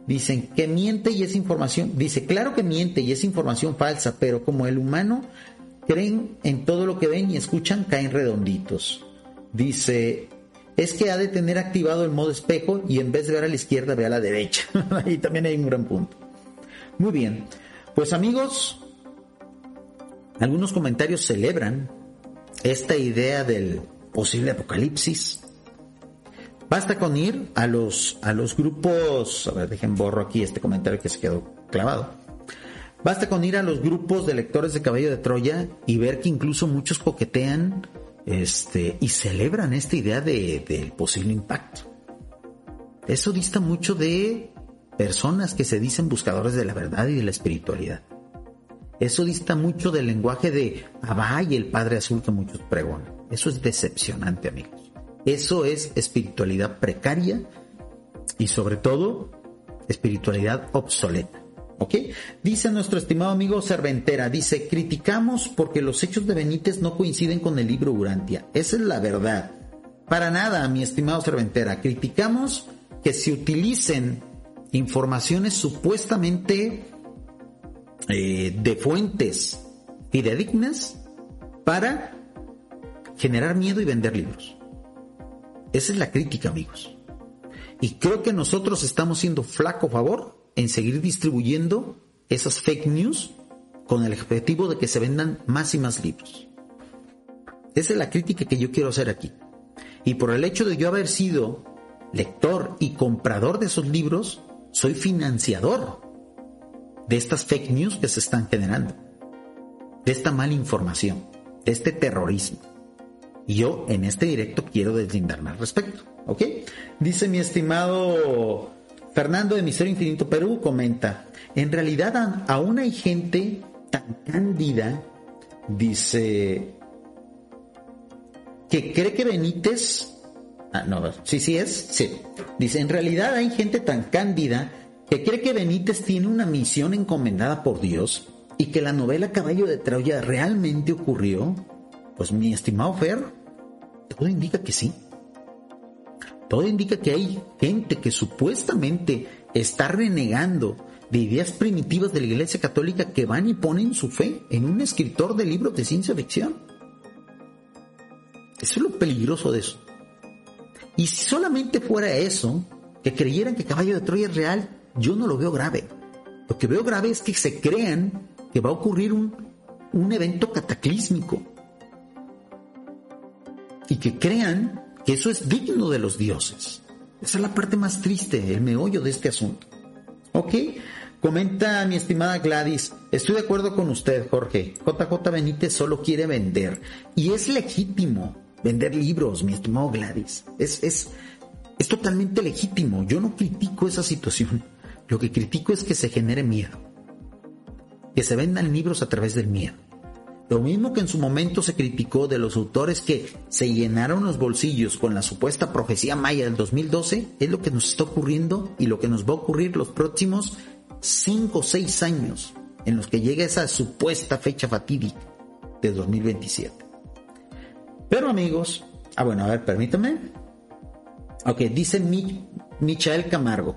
Dicen que miente y es información. Dice, claro que miente y es información falsa, pero como el humano creen en todo lo que ven y escuchan, caen redonditos. Dice, es que ha de tener activado el modo espejo y en vez de ver a la izquierda, ve a la derecha. [LAUGHS] Ahí también hay un gran punto. Muy bien. Pues amigos, algunos comentarios celebran esta idea del posible apocalipsis. Basta con ir a los, a los grupos, a ver, dejen borro aquí este comentario que se quedó clavado. Basta con ir a los grupos de lectores de Caballo de Troya y ver que incluso muchos coquetean este, y celebran esta idea del de, posible impacto. Eso dista mucho de personas que se dicen buscadores de la verdad y de la espiritualidad. Eso dista mucho del lenguaje de Abba y el Padre Azul que muchos pregonan. Eso es decepcionante, amigos. Eso es espiritualidad precaria y sobre todo espiritualidad obsoleta. ¿Ok? Dice nuestro estimado amigo Cerventera, dice, criticamos porque los hechos de Benítez no coinciden con el libro Urantia. Esa es la verdad. Para nada, mi estimado Cerventera, criticamos que se utilicen informaciones supuestamente eh, de fuentes fidedignas para generar miedo y vender libros. Esa es la crítica, amigos. Y creo que nosotros estamos siendo flaco favor en seguir distribuyendo esas fake news con el objetivo de que se vendan más y más libros. Esa es la crítica que yo quiero hacer aquí. Y por el hecho de yo haber sido lector y comprador de esos libros, soy financiador de estas fake news que se están generando, de esta mala información, de este terrorismo. Y yo en este directo quiero deslindarme al respecto. ¿Ok? Dice mi estimado Fernando de Misterio Infinito Perú, comenta, en realidad aún hay gente tan cándida, dice, que cree que Benítez... Ah, no, sí, sí es, sí. Dice, en realidad hay gente tan cándida que cree que Benítez tiene una misión encomendada por Dios y que la novela Caballo de Troya realmente ocurrió pues mi estimado Fer, todo indica que sí. Todo indica que hay gente que supuestamente está renegando de ideas primitivas de la Iglesia Católica que van y ponen su fe en un escritor de libros de ciencia ficción. Eso es lo peligroso de eso. Y si solamente fuera eso, que creyeran que Caballo de Troya es real, yo no lo veo grave. Lo que veo grave es que se crean que va a ocurrir un, un evento cataclísmico y que crean que eso es digno de los dioses. Esa es la parte más triste, el meollo de este asunto. ¿Ok? Comenta mi estimada Gladys, estoy de acuerdo con usted, Jorge. JJ Benítez solo quiere vender. Y es legítimo vender libros, mi estimado Gladys. Es, es, es totalmente legítimo. Yo no critico esa situación. Lo que critico es que se genere miedo. Que se vendan libros a través del miedo. Lo mismo que en su momento se criticó de los autores que se llenaron los bolsillos con la supuesta profecía maya del 2012, es lo que nos está ocurriendo y lo que nos va a ocurrir los próximos 5 o 6 años en los que llega esa supuesta fecha fatídica de 2027. Pero amigos, ah bueno, a ver, permítame. Ok, dice Michael Camargo,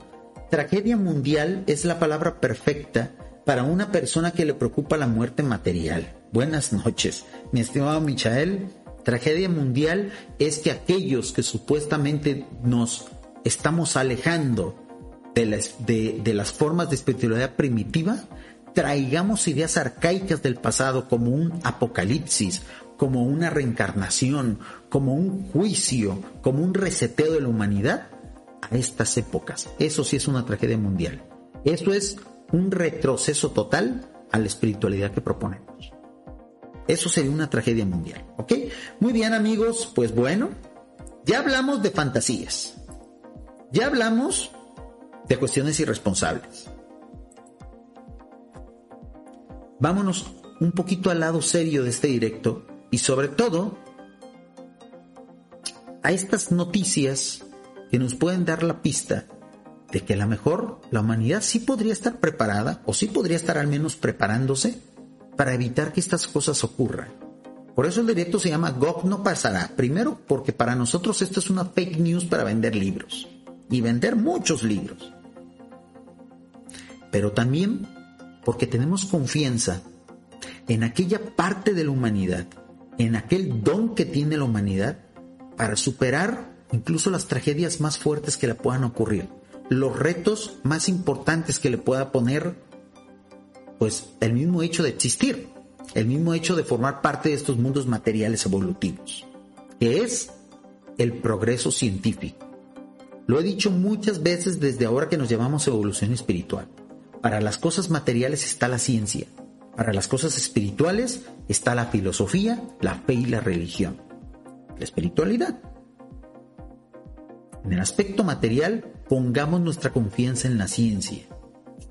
tragedia mundial es la palabra perfecta para una persona que le preocupa la muerte material. Buenas noches, mi estimado Michael. Tragedia mundial es que aquellos que supuestamente nos estamos alejando de las, formas de espiritualidad primitiva, traigamos ideas arcaicas del pasado como un apocalipsis, como una reencarnación, como un juicio, como un reseteo de la humanidad a estas épocas. Eso sí es una tragedia mundial. Eso es un retroceso total a la espiritualidad que proponemos. Eso sería una tragedia mundial, ¿ok? Muy bien amigos, pues bueno, ya hablamos de fantasías, ya hablamos de cuestiones irresponsables. Vámonos un poquito al lado serio de este directo y sobre todo a estas noticias que nos pueden dar la pista de que a lo mejor la humanidad sí podría estar preparada o sí podría estar al menos preparándose para evitar que estas cosas ocurran. Por eso el directo se llama GOG no pasará. Primero porque para nosotros esto es una fake news para vender libros y vender muchos libros. Pero también porque tenemos confianza en aquella parte de la humanidad, en aquel don que tiene la humanidad para superar incluso las tragedias más fuertes que le puedan ocurrir, los retos más importantes que le pueda poner pues el mismo hecho de existir el mismo hecho de formar parte de estos mundos materiales evolutivos, que es el progreso científico. Lo he dicho muchas veces desde ahora que nos llamamos evolución espiritual. Para las cosas materiales está la ciencia, para las cosas espirituales está la filosofía, la fe y la religión. La espiritualidad. En el aspecto material, pongamos nuestra confianza en la ciencia.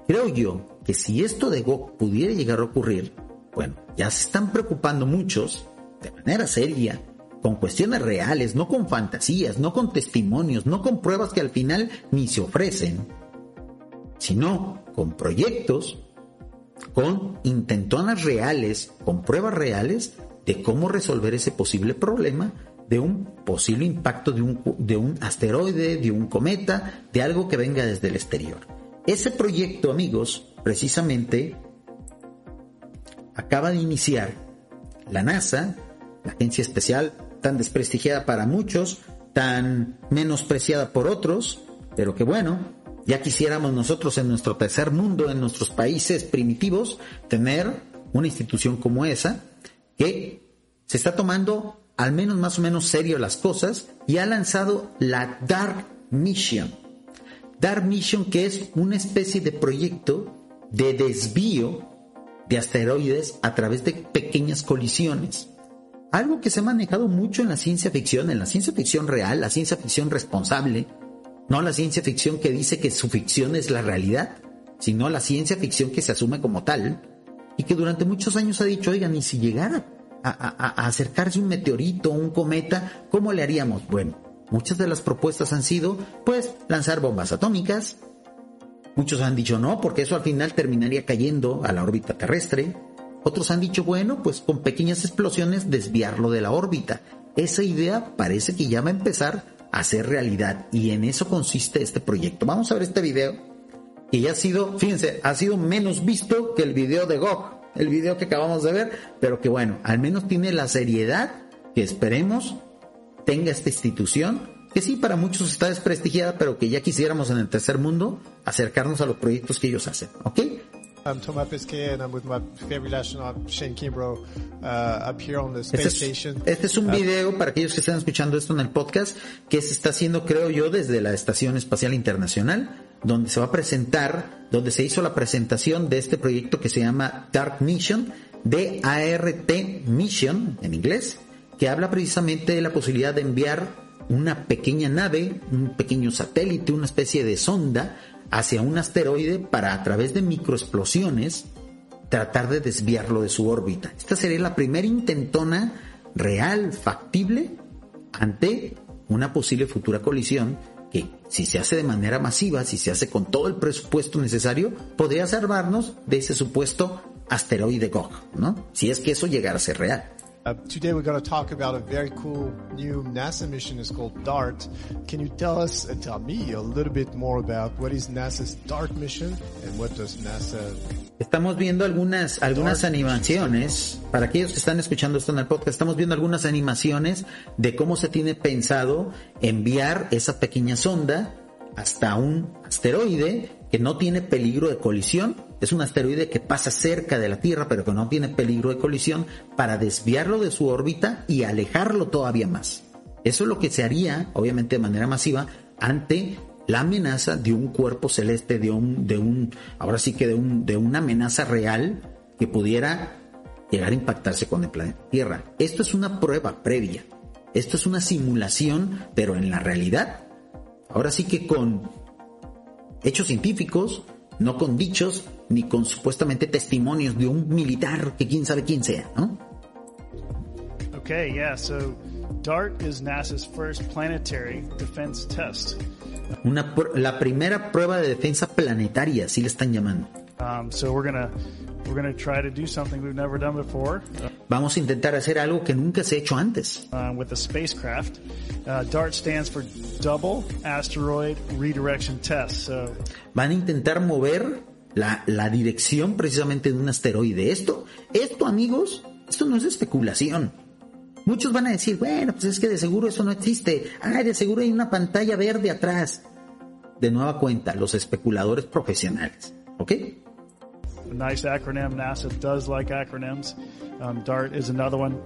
Creo yo que si esto de Gok pudiera llegar a ocurrir, bueno, ya se están preocupando muchos, de manera seria, con cuestiones reales, no con fantasías, no con testimonios, no con pruebas que al final ni se ofrecen, sino con proyectos, con intentonas reales, con pruebas reales de cómo resolver ese posible problema de un posible impacto de un, de un asteroide, de un cometa, de algo que venga desde el exterior. Ese proyecto, amigos, precisamente acaba de iniciar la NASA, la agencia especial tan desprestigiada para muchos, tan menospreciada por otros, pero que bueno, ya quisiéramos nosotros en nuestro tercer mundo, en nuestros países primitivos, tener una institución como esa que se está tomando al menos más o menos serio las cosas y ha lanzado la Dark Mission. Dark Mission que es una especie de proyecto de desvío de asteroides a través de pequeñas colisiones. Algo que se ha manejado mucho en la ciencia ficción, en la ciencia ficción real, la ciencia ficción responsable, no la ciencia ficción que dice que su ficción es la realidad, sino la ciencia ficción que se asume como tal y que durante muchos años ha dicho, oigan, y si llegara a, a acercarse un meteorito un cometa, ¿cómo le haríamos? Bueno, muchas de las propuestas han sido, pues, lanzar bombas atómicas, Muchos han dicho no, porque eso al final terminaría cayendo a la órbita terrestre. Otros han dicho, bueno, pues con pequeñas explosiones desviarlo de la órbita. Esa idea parece que ya va a empezar a ser realidad y en eso consiste este proyecto. Vamos a ver este video que ya ha sido, fíjense, ha sido menos visto que el video de GOG, el video que acabamos de ver, pero que bueno, al menos tiene la seriedad que esperemos tenga esta institución que sí para muchos está desprestigiada, pero que ya quisiéramos en el tercer mundo acercarnos a los proyectos que ellos hacen, ¿ok? I'm Thomas Pesquet and I'm with my favorite astronaut Shane Kimbrough uh, up here on the space este es, station. Este es un uh, video para aquellos que están escuchando esto en el podcast que se está haciendo, creo yo, desde la Estación Espacial Internacional, donde se va a presentar, donde se hizo la presentación de este proyecto que se llama Dark Mission, de ART Mission en inglés, que habla precisamente de la posibilidad de enviar una pequeña nave, un pequeño satélite, una especie de sonda hacia un asteroide para a través de microexplosiones tratar de desviarlo de su órbita. Esta sería la primera intentona real, factible, ante una posible futura colisión que si se hace de manera masiva, si se hace con todo el presupuesto necesario, podría salvarnos de ese supuesto asteroide GOG, ¿no? Si es que eso llegara a ser real. Uh, today we're going to talk about a very cool new NASA mission. It's called DART. Can you tell us and tell me a little bit more about what is NASA's DART mission and what does NASA Estamos viendo algunas algunas animaciones para aquellos que están escuchando esto en el podcast. Estamos viendo algunas animaciones de cómo se tiene pensado enviar esa pequeña sonda hasta un asteroide que no tiene peligro de colisión es un asteroide que pasa cerca de la Tierra, pero que no tiene peligro de colisión, para desviarlo de su órbita y alejarlo todavía más. Eso es lo que se haría, obviamente de manera masiva, ante la amenaza de un cuerpo celeste, de un, de un, ahora sí que de, un, de una amenaza real que pudiera llegar a impactarse con el planeta Tierra. Esto es una prueba previa. Esto es una simulación, pero en la realidad, ahora sí que con hechos científicos, no con dichos, ni con supuestamente testimonios de un militar que quién sabe quién sea, ¿no? Okay, yeah, so DART is NASA's first planetary defense test. Una, la primera prueba de defensa planetaria, así le están llamando. Um, so we're gonna we're gonna try to do something we've never done before. Vamos a intentar hacer algo que nunca se ha hecho antes. Uh, with the spacecraft, uh, DART stands for Double Asteroid Redirection Test. So van a intentar mover la, la dirección precisamente de un asteroide. Esto, esto amigos, esto no es especulación. Muchos van a decir, bueno, pues es que de seguro eso no existe. Ah, de seguro hay una pantalla verde atrás. De nueva cuenta, los especuladores profesionales. ¿Ok? Nice acronym. NASA does like acronyms. Um, DART is another one.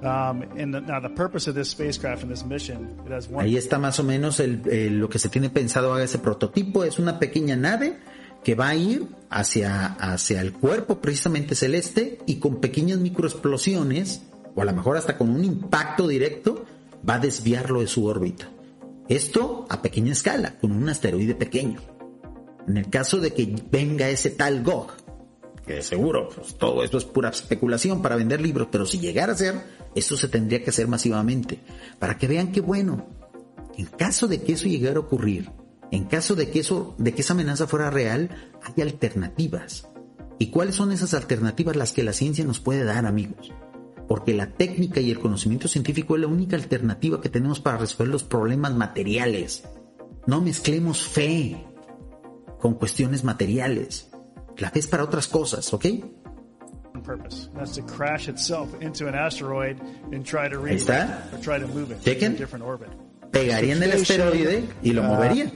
Um, and the, now the purpose of this spacecraft and this mission, it has one... Ahí está más o menos el, el, lo que se tiene pensado haga ese prototipo. Es una pequeña nave que va a ir hacia, hacia el cuerpo precisamente celeste y con pequeñas microexplosiones, o a lo mejor hasta con un impacto directo, va a desviarlo de su órbita. Esto a pequeña escala, con un asteroide pequeño. En el caso de que venga ese tal Gog, que seguro pues, todo esto es pura especulación para vender libros, pero si llegara a ser, esto se tendría que hacer masivamente, para que vean que bueno, en caso de que eso llegara a ocurrir, en caso de que eso, de que esa amenaza fuera real, hay alternativas. ¿Y cuáles son esas alternativas las que la ciencia nos puede dar, amigos? Porque la técnica y el conocimiento científico es la única alternativa que tenemos para resolver los problemas materiales. No mezclemos fe con cuestiones materiales. La fe es para otras cosas, ¿ok? Ahí está. Chequen. Pegarían el asteroide y lo movería.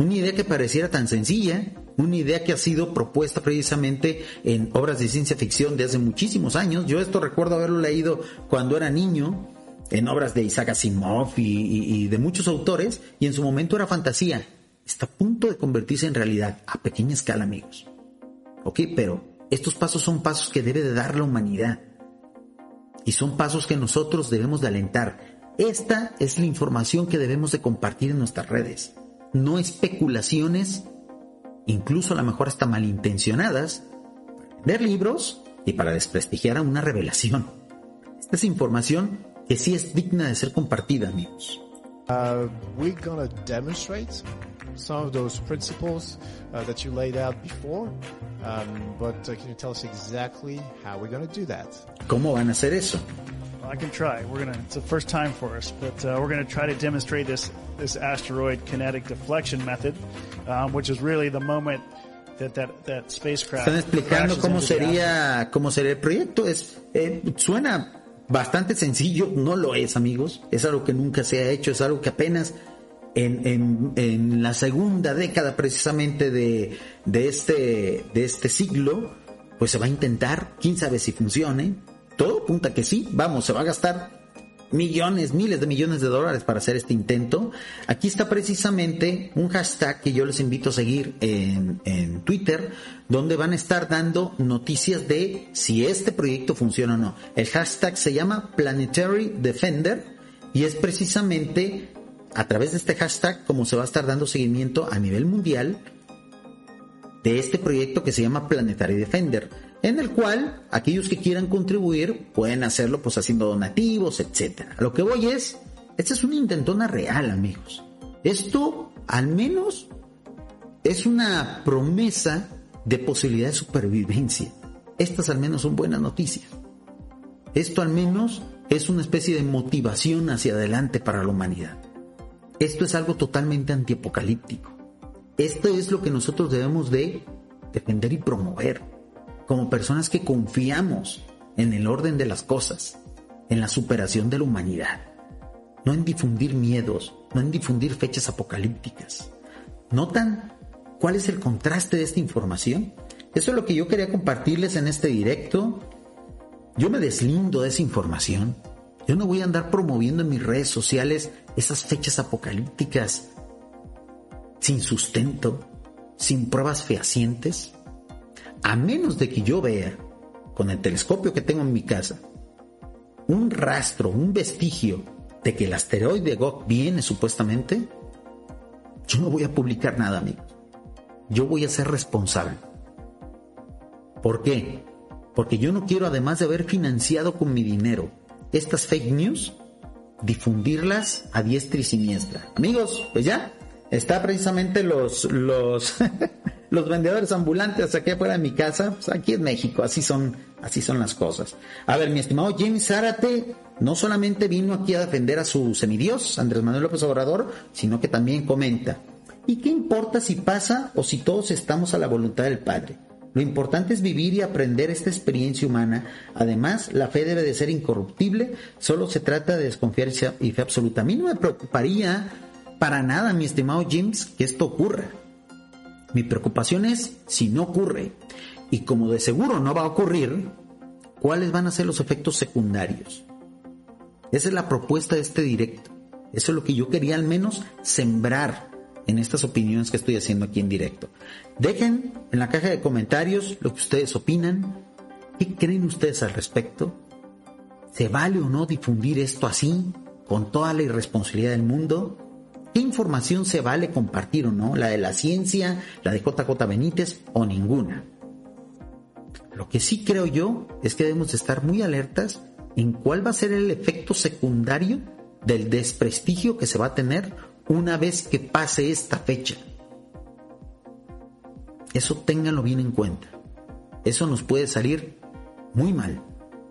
Una idea que pareciera tan sencilla, una idea que ha sido propuesta precisamente en obras de ciencia ficción de hace muchísimos años. Yo esto recuerdo haberlo leído cuando era niño, en obras de Isaac Asimov y, de muchos autores, y en su momento era fantasía. Está a punto de convertirse en realidad a pequeña escala, amigos. Ok, pero estos pasos son pasos que debe de dar la humanidad. Y son pasos que nosotros debemos de alentar. Esta es la información que debemos de compartir en nuestras redes no especulaciones, incluso a lo mejor hasta malintencionadas, para vender libros y para desprestigiar a una revelación. Esta es información que sí es digna de ser compartida, amigos. Uh, we're gonna demonstrate some of those principles uh, that you laid out before, um, but uh, can you tell us exactly how we're gonna do that? ¿Cómo van a hacer eso? I can try. We're gonna. It's the first time for us, but uh, we're gonna try to demonstrate this this asteroid kinetic deflection method, um, which is really the moment that that, that spacecraft. Están explicando cómo sería cómo sería el proyecto. Es eh, suena bastante sencillo, no lo es, amigos. Es algo que nunca se ha hecho, es algo que apenas en, en, en la segunda década precisamente de, de este de este siglo, pues se va a intentar. Quién sabe si funcione todo apunta que sí, vamos, se va a gastar millones, miles de millones de dólares para hacer este intento. Aquí está precisamente un hashtag que yo les invito a seguir en, en, Twitter, donde van a estar dando noticias de si este proyecto funciona o no. El hashtag se llama Planetary Defender y es precisamente a través de este hashtag como se va a estar dando seguimiento a nivel mundial de este proyecto que se llama Planetary Defender en el cual aquellos que quieran contribuir pueden hacerlo pues haciendo donativos, etcétera. Lo que voy es, esta es una intentona real, amigos. Esto al menos es una promesa de posibilidad de supervivencia. Estas al menos son buenas noticias. Esto al menos es una especie de motivación hacia adelante para la humanidad. Esto es algo totalmente antiapocalíptico. Esto es lo que nosotros debemos de defender y promover como personas que confiamos en el orden de las cosas, en la superación de la humanidad, no en difundir miedos, no en difundir fechas apocalípticas. ¿Notan cuál es el contraste de esta información? Eso es lo que yo quería compartirles en este directo. Yo me deslindo de esa información. Yo no voy a andar promoviendo en mis redes sociales esas fechas apocalípticas sin sustento, sin pruebas fehacientes a menos de que yo vea con el telescopio que tengo en mi casa un rastro, un vestigio de que el asteroide Gok viene supuestamente, yo no voy a publicar nada, amigos. Yo voy a ser responsable. ¿Por qué? Porque yo no quiero, además de haber financiado con mi dinero estas fake news, difundirlas a diestra y siniestra. Amigos, pues ya, está precisamente los, los, [LAUGHS] los vendedores ambulantes aquí afuera de mi casa, pues aquí en México, así son, así son las cosas. A ver, mi estimado James Zárate no solamente vino aquí a defender a su semidios, Andrés Manuel López Obrador, sino que también comenta, ¿y qué importa si pasa o si todos estamos a la voluntad del Padre? Lo importante es vivir y aprender esta experiencia humana. Además, la fe debe de ser incorruptible. Solo se trata de desconfiar y fe absoluta. A mí no me preocuparía para nada, mi estimado James, que esto ocurra. Mi preocupación es si no ocurre. Y como de seguro no va a ocurrir, ¿cuáles van a ser los efectos secundarios? Esa es la propuesta de este directo. Eso es lo que yo quería al menos sembrar en estas opiniones que estoy haciendo aquí en directo. Dejen en la caja de comentarios lo que ustedes opinan. ¿Qué creen ustedes al respecto? ¿Se vale o no difundir esto así, con toda la irresponsabilidad del mundo? ¿Qué información se vale compartir o no? ¿La de la ciencia, la de JJ Benítez o ninguna? Lo que sí creo yo es que debemos estar muy alertas en cuál va a ser el efecto secundario del desprestigio que se va a tener una vez que pase esta fecha. Eso ténganlo bien en cuenta. Eso nos puede salir muy mal.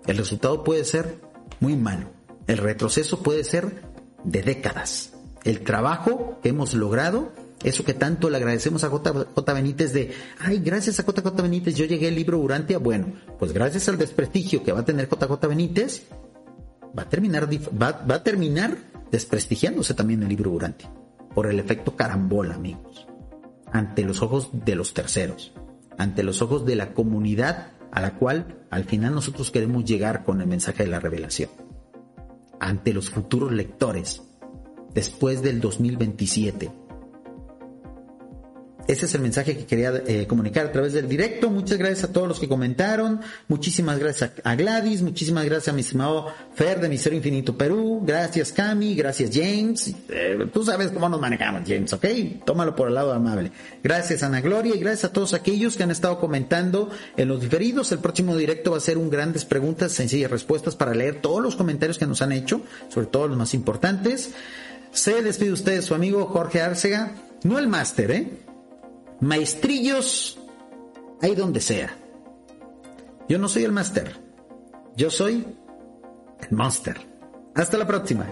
El resultado puede ser muy malo. El retroceso puede ser de décadas. El trabajo que hemos logrado, eso que tanto le agradecemos a JJ Benítez de, ay, gracias a JJ Benítez yo llegué al libro Urantia. Bueno, pues gracias al desprestigio que va a tener JJ Benítez, va a terminar, va, a terminar desprestigiándose también el libro Urantia por el efecto carambola, amigos ante los ojos de los terceros, ante los ojos de la comunidad a la cual al final nosotros queremos llegar con el mensaje de la revelación, ante los futuros lectores, después del 2027 ese es el mensaje que quería eh, comunicar a través del directo. Muchas gracias a todos los que comentaron. Muchísimas gracias a, Gladys. Muchísimas gracias a mi estimado Fer de Misterio Infinito Perú. Gracias Cami. Gracias James. Eh, tú sabes cómo nos manejamos, James, ¿ok? Tómalo por el lado amable. Gracias Ana Gloria y gracias a todos aquellos que han estado comentando en los diferidos. El próximo directo va a ser un grandes preguntas, sencillas respuestas para leer todos los comentarios que nos han hecho, sobre todo los más importantes. Se despide usted su amigo Jorge Arcega. No el máster, ¿eh? maestrillos hay donde sea. Yo no soy el máster, yo soy el monster. Hasta la próxima.